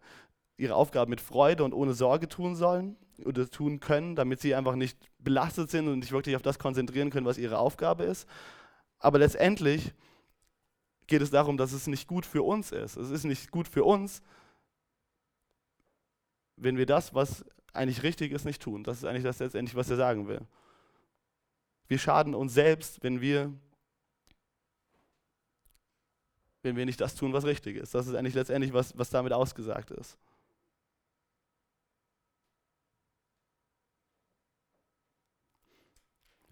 ihre Aufgaben mit Freude und ohne Sorge tun sollen oder tun können, damit sie einfach nicht belastet sind und sich wirklich auf das konzentrieren können, was ihre Aufgabe ist. Aber letztendlich geht es darum, dass es nicht gut für uns ist. Es ist nicht gut für uns, wenn wir das, was eigentlich richtig ist, nicht tun. Das ist eigentlich das letztendlich, was er sagen will. Wir schaden uns selbst, wenn wir, wenn wir nicht das tun, was richtig ist. Das ist eigentlich letztendlich, was, was damit ausgesagt ist.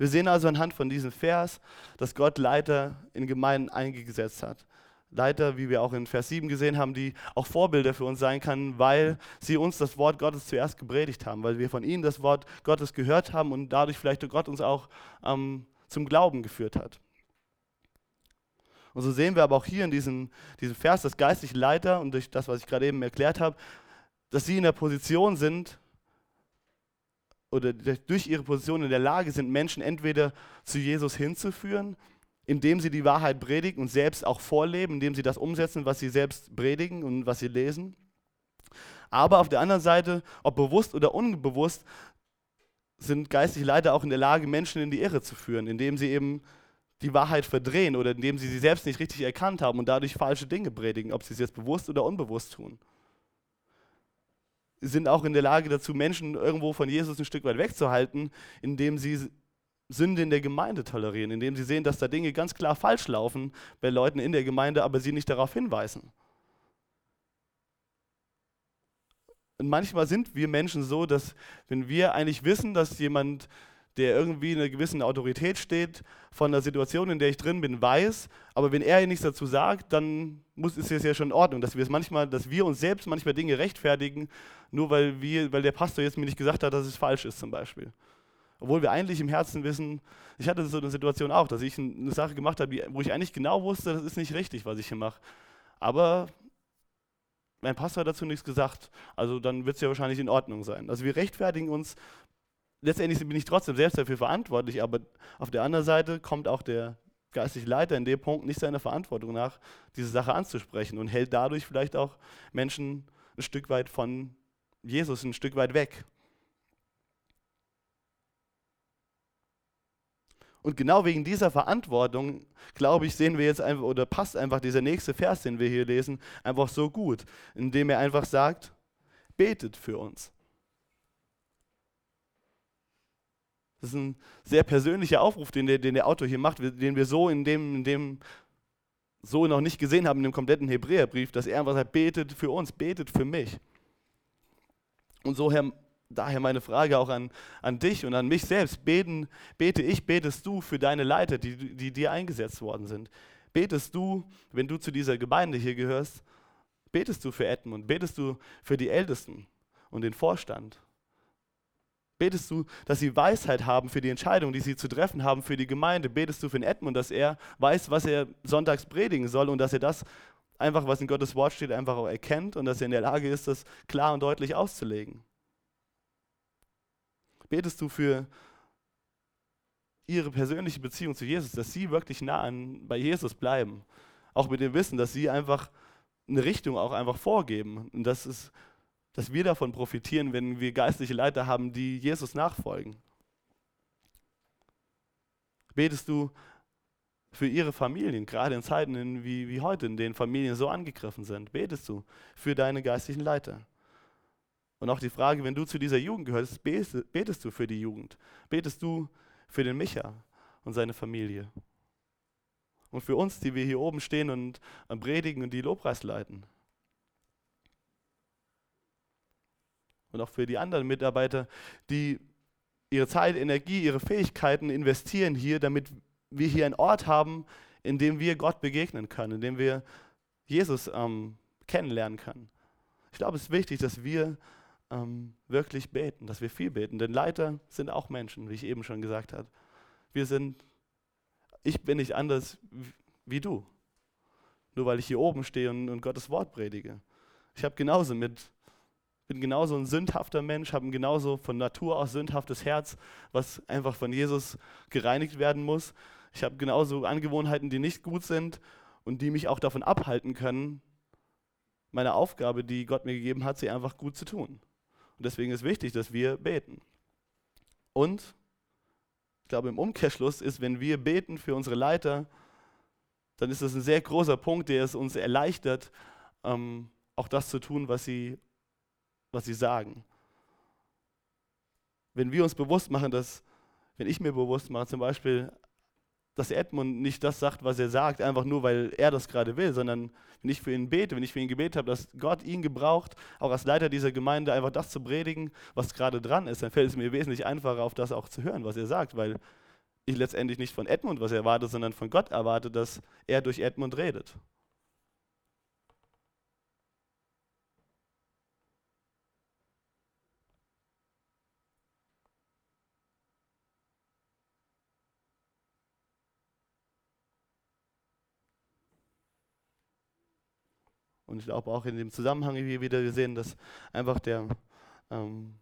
Wir sehen also anhand von diesem Vers, dass Gott Leiter in Gemeinden eingesetzt hat. Leiter, wie wir auch in Vers 7 gesehen haben, die auch Vorbilder für uns sein können, weil sie uns das Wort Gottes zuerst gepredigt haben, weil wir von ihnen das Wort Gottes gehört haben und dadurch vielleicht Gott uns auch ähm, zum Glauben geführt hat. Und so sehen wir aber auch hier in diesem, diesem Vers, dass geistliche Leiter und durch das, was ich gerade eben erklärt habe, dass sie in der Position sind, oder durch ihre Position in der Lage sind, Menschen entweder zu Jesus hinzuführen, indem sie die Wahrheit predigen und selbst auch vorleben, indem sie das umsetzen, was sie selbst predigen und was sie lesen. Aber auf der anderen Seite, ob bewusst oder unbewusst, sind geistliche Leiter auch in der Lage, Menschen in die Irre zu führen, indem sie eben die Wahrheit verdrehen oder indem sie sie selbst nicht richtig erkannt haben und dadurch falsche Dinge predigen, ob sie es jetzt bewusst oder unbewusst tun sind auch in der Lage dazu, Menschen irgendwo von Jesus ein Stück weit wegzuhalten, indem sie Sünde in der Gemeinde tolerieren, indem sie sehen, dass da Dinge ganz klar falsch laufen bei Leuten in der Gemeinde, aber sie nicht darauf hinweisen. Und manchmal sind wir Menschen so, dass wenn wir eigentlich wissen, dass jemand, der irgendwie in einer gewissen Autorität steht, von der Situation, in der ich drin bin, weiß, aber wenn er nichts dazu sagt, dann muss, ist es ja schon in Ordnung, dass wir es manchmal, dass wir uns selbst manchmal Dinge rechtfertigen, nur weil, wir, weil der Pastor jetzt mir nicht gesagt hat, dass es falsch ist zum Beispiel. Obwohl wir eigentlich im Herzen wissen, ich hatte so eine Situation auch, dass ich eine Sache gemacht habe, wo ich eigentlich genau wusste, das ist nicht richtig, was ich hier mache. Aber mein Pastor hat dazu nichts gesagt. Also dann wird es ja wahrscheinlich in Ordnung sein. Also wir rechtfertigen uns. Letztendlich bin ich trotzdem selbst dafür verantwortlich, aber auf der anderen Seite kommt auch der geistliche Leiter in dem Punkt nicht seiner Verantwortung nach, diese Sache anzusprechen und hält dadurch vielleicht auch Menschen ein Stück weit von Jesus, ein Stück weit weg. Und genau wegen dieser Verantwortung, glaube ich, sehen wir jetzt einfach, oder passt einfach dieser nächste Vers, den wir hier lesen, einfach so gut, indem er einfach sagt, betet für uns. Das ist ein sehr persönlicher Aufruf, den der, den der Autor hier macht, den wir so in dem, in dem so noch nicht gesehen haben in dem kompletten Hebräerbrief, dass er einfach sagt, betet für uns, betet für mich. Und so, Herr, daher meine Frage auch an, an dich und an mich selbst. Beten, bete ich, betest du für deine Leiter, die, die dir eingesetzt worden sind? Betest du, wenn du zu dieser Gemeinde hier gehörst, betest du für Edmund? Betest du für die Ältesten und den Vorstand? Betest du, dass sie Weisheit haben für die Entscheidung, die sie zu treffen haben für die Gemeinde? Betest du für den Edmund, dass er weiß, was er sonntags predigen soll und dass er das einfach, was in Gottes Wort steht, einfach auch erkennt und dass er in der Lage ist, das klar und deutlich auszulegen? betest du für ihre persönliche Beziehung zu Jesus, dass sie wirklich nah an, bei Jesus bleiben. Auch mit dem Wissen, dass sie einfach eine Richtung auch einfach vorgeben. Und das ist, dass wir davon profitieren, wenn wir geistliche Leiter haben, die Jesus nachfolgen. Betest du für ihre Familien, gerade in Zeiten wie, wie heute, in denen Familien so angegriffen sind? Betest du für deine geistlichen Leiter? Und auch die Frage, wenn du zu dieser Jugend gehörst, betest du für die Jugend? Betest du für den Micha und seine Familie? Und für uns, die wir hier oben stehen und predigen und die Lobpreis leiten? Und auch für die anderen Mitarbeiter, die ihre Zeit, Energie, ihre Fähigkeiten investieren hier, damit wir hier einen Ort haben, in dem wir Gott begegnen können, in dem wir Jesus ähm, kennenlernen können. Ich glaube, es ist wichtig, dass wir ähm, wirklich beten, dass wir viel beten. Denn Leiter sind auch Menschen, wie ich eben schon gesagt habe. Wir sind, ich bin nicht anders wie du. Nur weil ich hier oben stehe und, und Gottes Wort predige. Ich habe genauso mit, bin genauso ein sündhafter Mensch, habe ein genauso von Natur aus sündhaftes Herz, was einfach von Jesus gereinigt werden muss. Ich habe genauso Angewohnheiten, die nicht gut sind und die mich auch davon abhalten können, meine Aufgabe, die Gott mir gegeben hat, sie einfach gut zu tun. Und deswegen ist wichtig, dass wir beten. Und ich glaube, im Umkehrschluss ist, wenn wir beten für unsere Leiter, dann ist das ein sehr großer Punkt, der es uns erleichtert, ähm, auch das zu tun, was sie, was sie sagen. Wenn wir uns bewusst machen, dass, wenn ich mir bewusst mache, zum Beispiel, dass Edmund nicht das sagt, was er sagt, einfach nur, weil er das gerade will, sondern wenn ich für ihn bete, wenn ich für ihn gebetet habe, dass Gott ihn gebraucht, auch als Leiter dieser Gemeinde einfach das zu predigen, was gerade dran ist, dann fällt es mir wesentlich einfacher, auf das auch zu hören, was er sagt, weil ich letztendlich nicht von Edmund was erwarte, sondern von Gott erwarte, dass er durch Edmund redet. Und ich glaube auch in dem Zusammenhang hier wieder gesehen, dass einfach der ähm,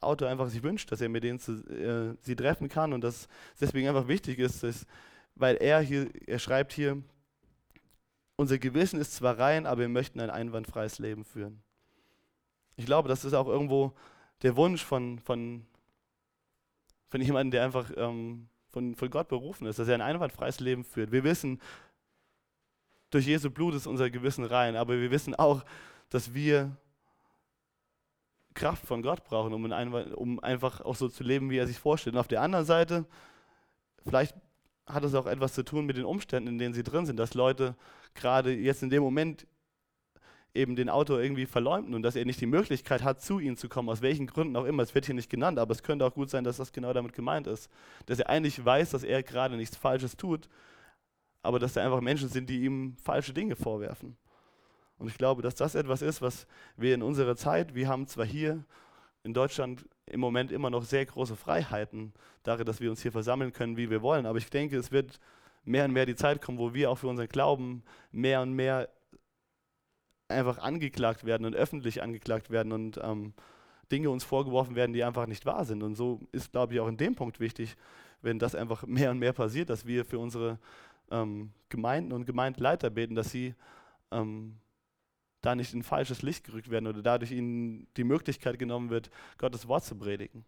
Autor einfach sich wünscht, dass er mit denen zu, äh, sie treffen kann und dass es deswegen einfach wichtig ist, dass, weil er hier, er schreibt hier, unser Gewissen ist zwar rein, aber wir möchten ein einwandfreies Leben führen. Ich glaube, das ist auch irgendwo der Wunsch von, von, von jemandem, der einfach ähm, von, von Gott berufen ist, dass er ein einwandfreies Leben führt. Wir wissen, durch Jesu Blut ist unser Gewissen rein, aber wir wissen auch, dass wir Kraft von Gott brauchen, um, ein, um, einfach auch so zu leben, wie er sich vorstellt. Und auf der anderen Seite, vielleicht hat es auch etwas zu tun mit den Umständen, in denen sie drin sind, dass Leute gerade jetzt in dem Moment eben den Autor irgendwie verleumden und dass er nicht die Möglichkeit hat, zu ihnen zu kommen, aus welchen Gründen auch immer. Es wird hier nicht genannt, aber es könnte auch gut sein, dass das genau damit gemeint ist. Dass er eigentlich weiß, dass er gerade nichts Falsches tut, aber dass da einfach Menschen sind, die ihm falsche Dinge vorwerfen. Und ich glaube, dass das etwas ist, was wir in unserer Zeit, wir haben zwar hier in Deutschland im Moment immer noch sehr große Freiheiten, darin, dass wir uns hier versammeln können, wie wir wollen, aber ich denke, es wird mehr und mehr die Zeit kommen, wo wir auch für unseren Glauben mehr und mehr einfach angeklagt werden und öffentlich angeklagt werden und ähm, Dinge uns vorgeworfen werden, die einfach nicht wahr sind. Und so ist, glaube ich, auch in dem Punkt wichtig, wenn das einfach mehr und mehr passiert, dass wir für unsere ähm, Gemeinden und Gemeindeleiter beten, dass sie ähm, da nicht in falsches Licht gerückt werden oder dadurch ihnen die Möglichkeit genommen wird, Gottes Wort zu predigen.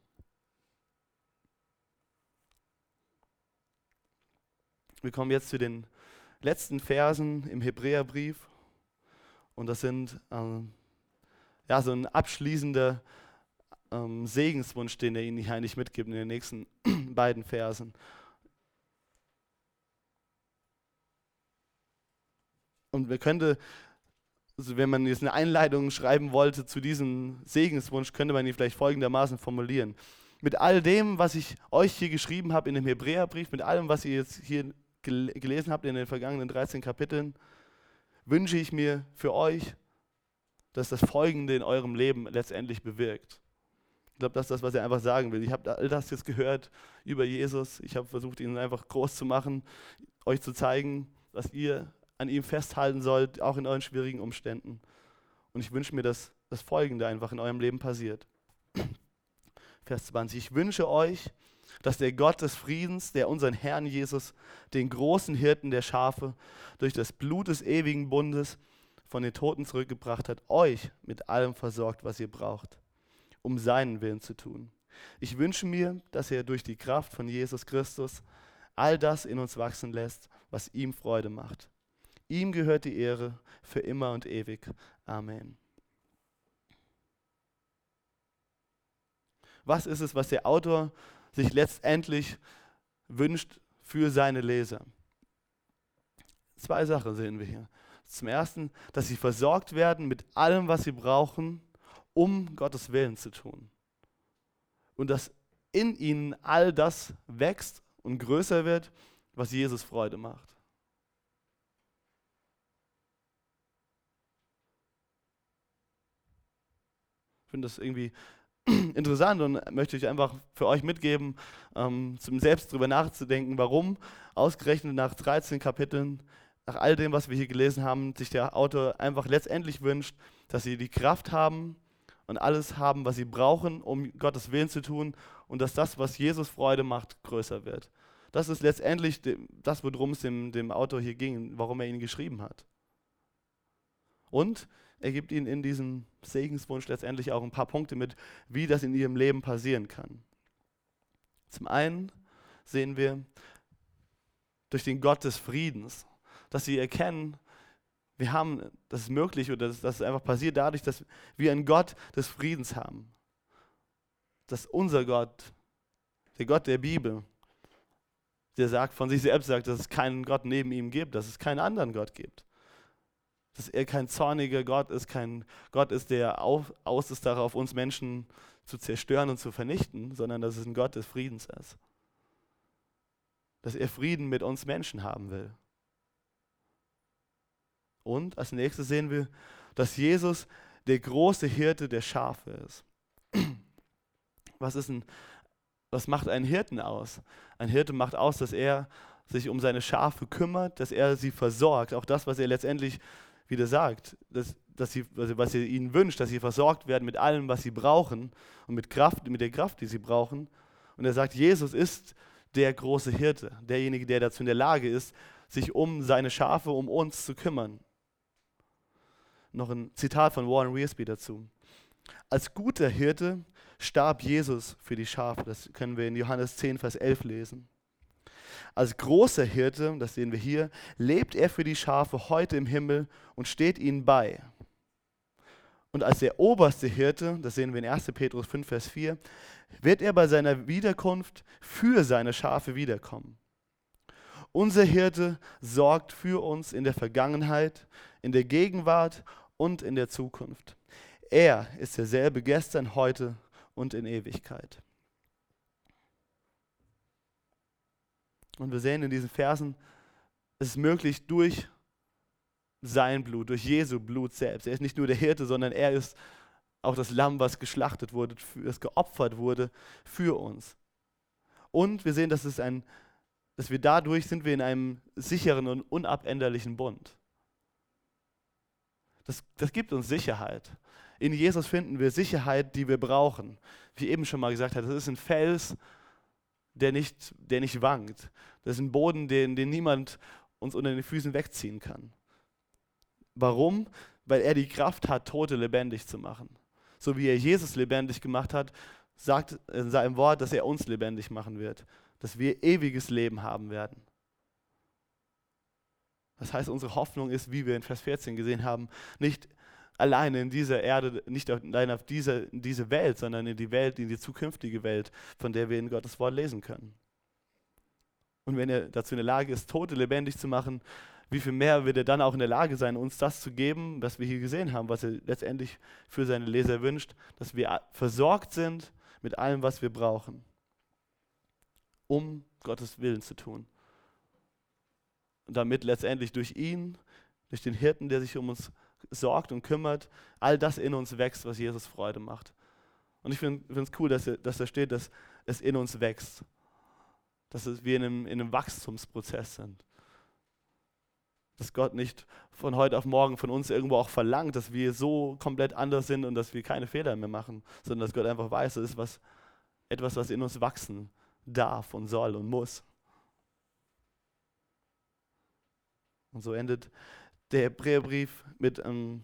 Wir kommen jetzt zu den letzten Versen im Hebräerbrief. Und das sind ähm, ja, so ein abschließender ähm, Segenswunsch, den er ihnen hier eigentlich mitgibt in den nächsten beiden Versen. Und wir könnte, also wenn man jetzt eine Einleitung schreiben wollte zu diesem Segenswunsch, könnte man ihn vielleicht folgendermaßen formulieren. Mit all dem, was ich euch hier geschrieben habe in dem Hebräerbrief, mit allem, was ihr jetzt hier gel gelesen habt in den vergangenen 13 Kapiteln, wünsche ich mir für euch, dass das Folgende in eurem Leben letztendlich bewirkt. Ich glaube, das ist das, was er einfach sagen will. Ich habe all das jetzt gehört über Jesus. Ich habe versucht, ihn einfach groß zu machen, euch zu zeigen, dass ihr an ihm festhalten sollt, auch in euren schwierigen Umständen. Und ich wünsche mir, dass das Folgende einfach in eurem Leben passiert. Vers 20. Ich wünsche euch, dass der Gott des Friedens, der unseren Herrn Jesus, den großen Hirten der Schafe, durch das Blut des ewigen Bundes von den Toten zurückgebracht hat, euch mit allem versorgt, was ihr braucht, um seinen Willen zu tun. Ich wünsche mir, dass er durch die Kraft von Jesus Christus all das in uns wachsen lässt, was ihm Freude macht. Ihm gehört die Ehre für immer und ewig. Amen. Was ist es, was der Autor sich letztendlich wünscht für seine Leser. Zwei Sachen sehen wir hier. Zum Ersten, dass sie versorgt werden mit allem, was sie brauchen, um Gottes Willen zu tun. Und dass in ihnen all das wächst und größer wird, was Jesus Freude macht. Finde das irgendwie interessant und möchte ich einfach für euch mitgeben, ähm, zum selbst drüber nachzudenken, warum ausgerechnet nach 13 Kapiteln, nach all dem, was wir hier gelesen haben, sich der Autor einfach letztendlich wünscht, dass sie die Kraft haben und alles haben, was sie brauchen, um Gottes Willen zu tun und dass das, was Jesus Freude macht, größer wird. Das ist letztendlich das, worum es dem, dem Autor hier ging, warum er ihn geschrieben hat. Und er gibt ihnen in diesem Segenswunsch letztendlich auch ein paar Punkte mit, wie das in ihrem Leben passieren kann. Zum einen sehen wir durch den Gott des Friedens, dass sie erkennen, wir haben, das ist möglich oder das, das ist einfach passiert dadurch, dass wir einen Gott des Friedens haben. Dass unser Gott, der Gott der Bibel, der sagt von sich selbst sagt, dass es keinen Gott neben ihm gibt, dass es keinen anderen Gott gibt dass er kein zorniger Gott ist, kein Gott ist, der aus ist darauf, uns Menschen zu zerstören und zu vernichten, sondern dass es ein Gott des Friedens ist. Dass er Frieden mit uns Menschen haben will. Und als nächstes sehen wir, dass Jesus der große Hirte der Schafe ist. Was, ist ein, was macht einen Hirten aus? Ein Hirte macht aus, dass er sich um seine Schafe kümmert, dass er sie versorgt. Auch das, was er letztendlich wieder sagt, dass, dass sie, also was ihr ihnen wünscht, dass sie versorgt werden mit allem, was sie brauchen und mit Kraft, mit der Kraft, die sie brauchen. Und er sagt, Jesus ist der große Hirte, derjenige, der dazu in der Lage ist, sich um seine Schafe, um uns zu kümmern. Noch ein Zitat von Warren Rearsby dazu. Als guter Hirte starb Jesus für die Schafe. Das können wir in Johannes 10, Vers 11 lesen. Als großer Hirte, das sehen wir hier, lebt er für die Schafe heute im Himmel und steht ihnen bei. Und als der oberste Hirte, das sehen wir in 1. Petrus 5, Vers 4, wird er bei seiner Wiederkunft für seine Schafe wiederkommen. Unser Hirte sorgt für uns in der Vergangenheit, in der Gegenwart und in der Zukunft. Er ist derselbe gestern, heute und in Ewigkeit. Und wir sehen in diesen Versen, es ist möglich durch sein Blut, durch Jesu Blut selbst. Er ist nicht nur der Hirte, sondern er ist auch das Lamm, was geschlachtet wurde, das geopfert wurde für uns. Und wir sehen, dass, es ein, dass wir dadurch sind wir in einem sicheren und unabänderlichen Bund. Das, das gibt uns Sicherheit. In Jesus finden wir Sicherheit, die wir brauchen. Wie eben schon mal gesagt hat, das ist ein Fels, der nicht, der nicht wankt. Das ist ein Boden, den, den niemand uns unter den Füßen wegziehen kann. Warum? Weil er die Kraft hat, Tote lebendig zu machen. So wie er Jesus lebendig gemacht hat, sagt in seinem Wort, dass er uns lebendig machen wird, dass wir ewiges Leben haben werden. Das heißt, unsere Hoffnung ist, wie wir in Vers 14 gesehen haben, nicht alleine in dieser Erde, nicht allein auf diese, in diese Welt, sondern in die Welt, in die zukünftige Welt, von der wir in Gottes Wort lesen können. Und wenn er dazu in der Lage ist, Tote lebendig zu machen, wie viel mehr wird er dann auch in der Lage sein, uns das zu geben, was wir hier gesehen haben, was er letztendlich für seine Leser wünscht, dass wir versorgt sind mit allem, was wir brauchen, um Gottes Willen zu tun. Und damit letztendlich durch ihn, durch den Hirten, der sich um uns sorgt und kümmert, all das in uns wächst, was Jesus Freude macht. Und ich finde es cool, dass, dass da steht, dass es in uns wächst. Dass wir in einem, in einem Wachstumsprozess sind. Dass Gott nicht von heute auf morgen von uns irgendwo auch verlangt, dass wir so komplett anders sind und dass wir keine Fehler mehr machen, sondern dass Gott einfach weiß, das ist was, etwas, was in uns wachsen darf und soll und muss. Und so endet der Hebräerbrief mit ähm,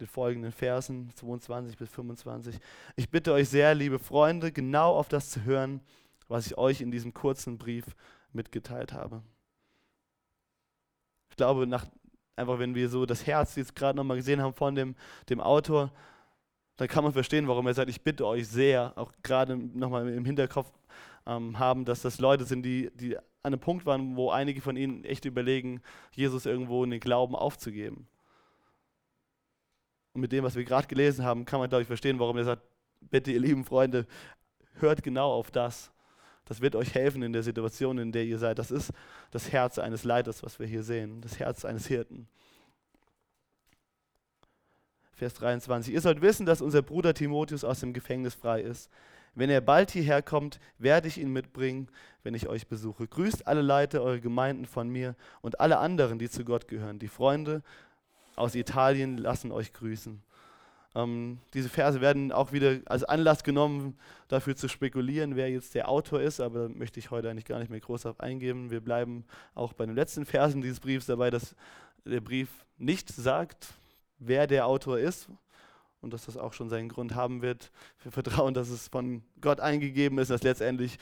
den folgenden Versen 22 bis 25. Ich bitte euch sehr, liebe Freunde, genau auf das zu hören, was ich euch in diesem kurzen Brief mitgeteilt habe. Ich glaube, nach, einfach wenn wir so das Herz jetzt gerade nochmal gesehen haben von dem, dem Autor, dann kann man verstehen, warum er sagt, ich bitte euch sehr, auch gerade nochmal im Hinterkopf ähm, haben, dass das Leute sind, die, die an einem Punkt waren, wo einige von ihnen echt überlegen, Jesus irgendwo in den Glauben aufzugeben. Und mit dem, was wir gerade gelesen haben, kann man, glaube ich, verstehen, warum er sagt, bitte, ihr lieben Freunde, hört genau auf das. Das wird euch helfen in der Situation, in der ihr seid. Das ist das Herz eines Leiters, was wir hier sehen, das Herz eines Hirten. Vers 23. Ihr sollt wissen, dass unser Bruder Timotheus aus dem Gefängnis frei ist. Wenn er bald hierher kommt, werde ich ihn mitbringen, wenn ich euch besuche. Grüßt alle Leiter eurer Gemeinden von mir und alle anderen, die zu Gott gehören. Die Freunde aus Italien lassen euch grüßen. Ähm, diese Verse werden auch wieder als Anlass genommen, dafür zu spekulieren, wer jetzt der Autor ist, aber da möchte ich heute eigentlich gar nicht mehr groß auf eingehen. Wir bleiben auch bei den letzten Versen dieses Briefs dabei, dass der Brief nicht sagt, wer der Autor ist, und dass das auch schon seinen Grund haben wird. Wir vertrauen, dass es von Gott eingegeben ist, dass letztendlich,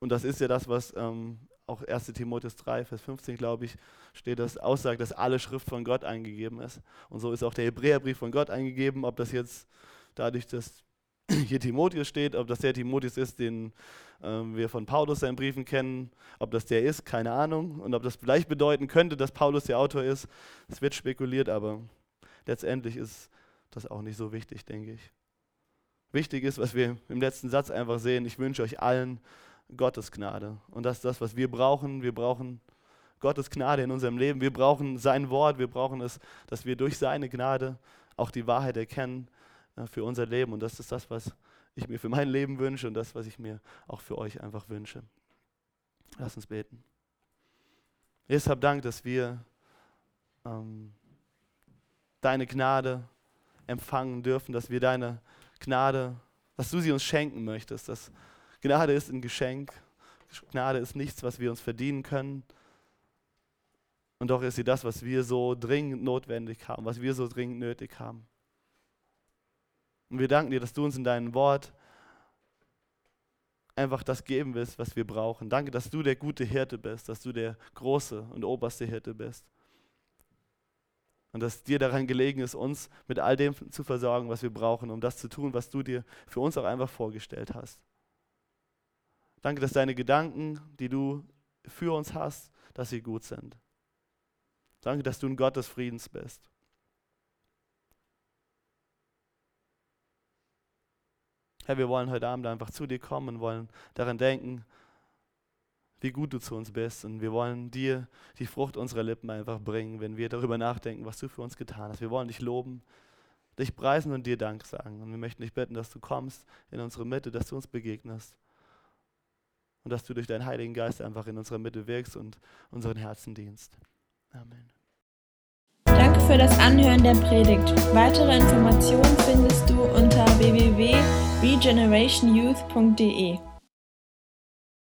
und das ist ja das, was ähm, auch 1 Timotheus 3, Vers 15, glaube ich, steht, dass aussagt, dass alle Schrift von Gott eingegeben ist. Und so ist auch der Hebräerbrief von Gott eingegeben, ob das jetzt dadurch, dass hier Timotheus steht, ob das der Timotheus ist, den ähm, wir von Paulus seinen Briefen kennen, ob das der ist, keine Ahnung. Und ob das vielleicht bedeuten könnte, dass Paulus der Autor ist, es wird spekuliert, aber letztendlich ist das ist auch nicht so wichtig, denke ich. Wichtig ist, was wir im letzten Satz einfach sehen, ich wünsche euch allen Gottes Gnade. Und das ist das, was wir brauchen. Wir brauchen Gottes Gnade in unserem Leben. Wir brauchen sein Wort. Wir brauchen es, dass wir durch seine Gnade auch die Wahrheit erkennen äh, für unser Leben. Und das ist das, was ich mir für mein Leben wünsche und das, was ich mir auch für euch einfach wünsche. Lass uns beten. Jesus, hab Dank, dass wir ähm, deine Gnade empfangen dürfen, dass wir deine Gnade, dass du sie uns schenken möchtest. Dass Gnade ist ein Geschenk. Gnade ist nichts, was wir uns verdienen können. Und doch ist sie das, was wir so dringend notwendig haben, was wir so dringend nötig haben. Und wir danken dir, dass du uns in deinem Wort einfach das geben willst, was wir brauchen. Danke, dass du der gute Hirte bist, dass du der große und oberste Hirte bist und dass dir daran gelegen ist, uns mit all dem zu versorgen, was wir brauchen, um das zu tun, was du dir für uns auch einfach vorgestellt hast. Danke, dass deine Gedanken, die du für uns hast, dass sie gut sind. Danke, dass du ein Gott des Friedens bist. Herr, wir wollen heute Abend einfach zu dir kommen und wollen daran denken, wie gut du zu uns bist. Und wir wollen dir die Frucht unserer Lippen einfach bringen, wenn wir darüber nachdenken, was du für uns getan hast. Wir wollen dich loben, dich preisen und dir Dank sagen. Und wir möchten dich bitten, dass du kommst in unsere Mitte, dass du uns begegnest. Und dass du durch deinen Heiligen Geist einfach in unserer Mitte wirkst und unseren Herzen dienst. Amen. Danke für das Anhören der Predigt. Weitere Informationen findest du unter www.regenerationyouth.de.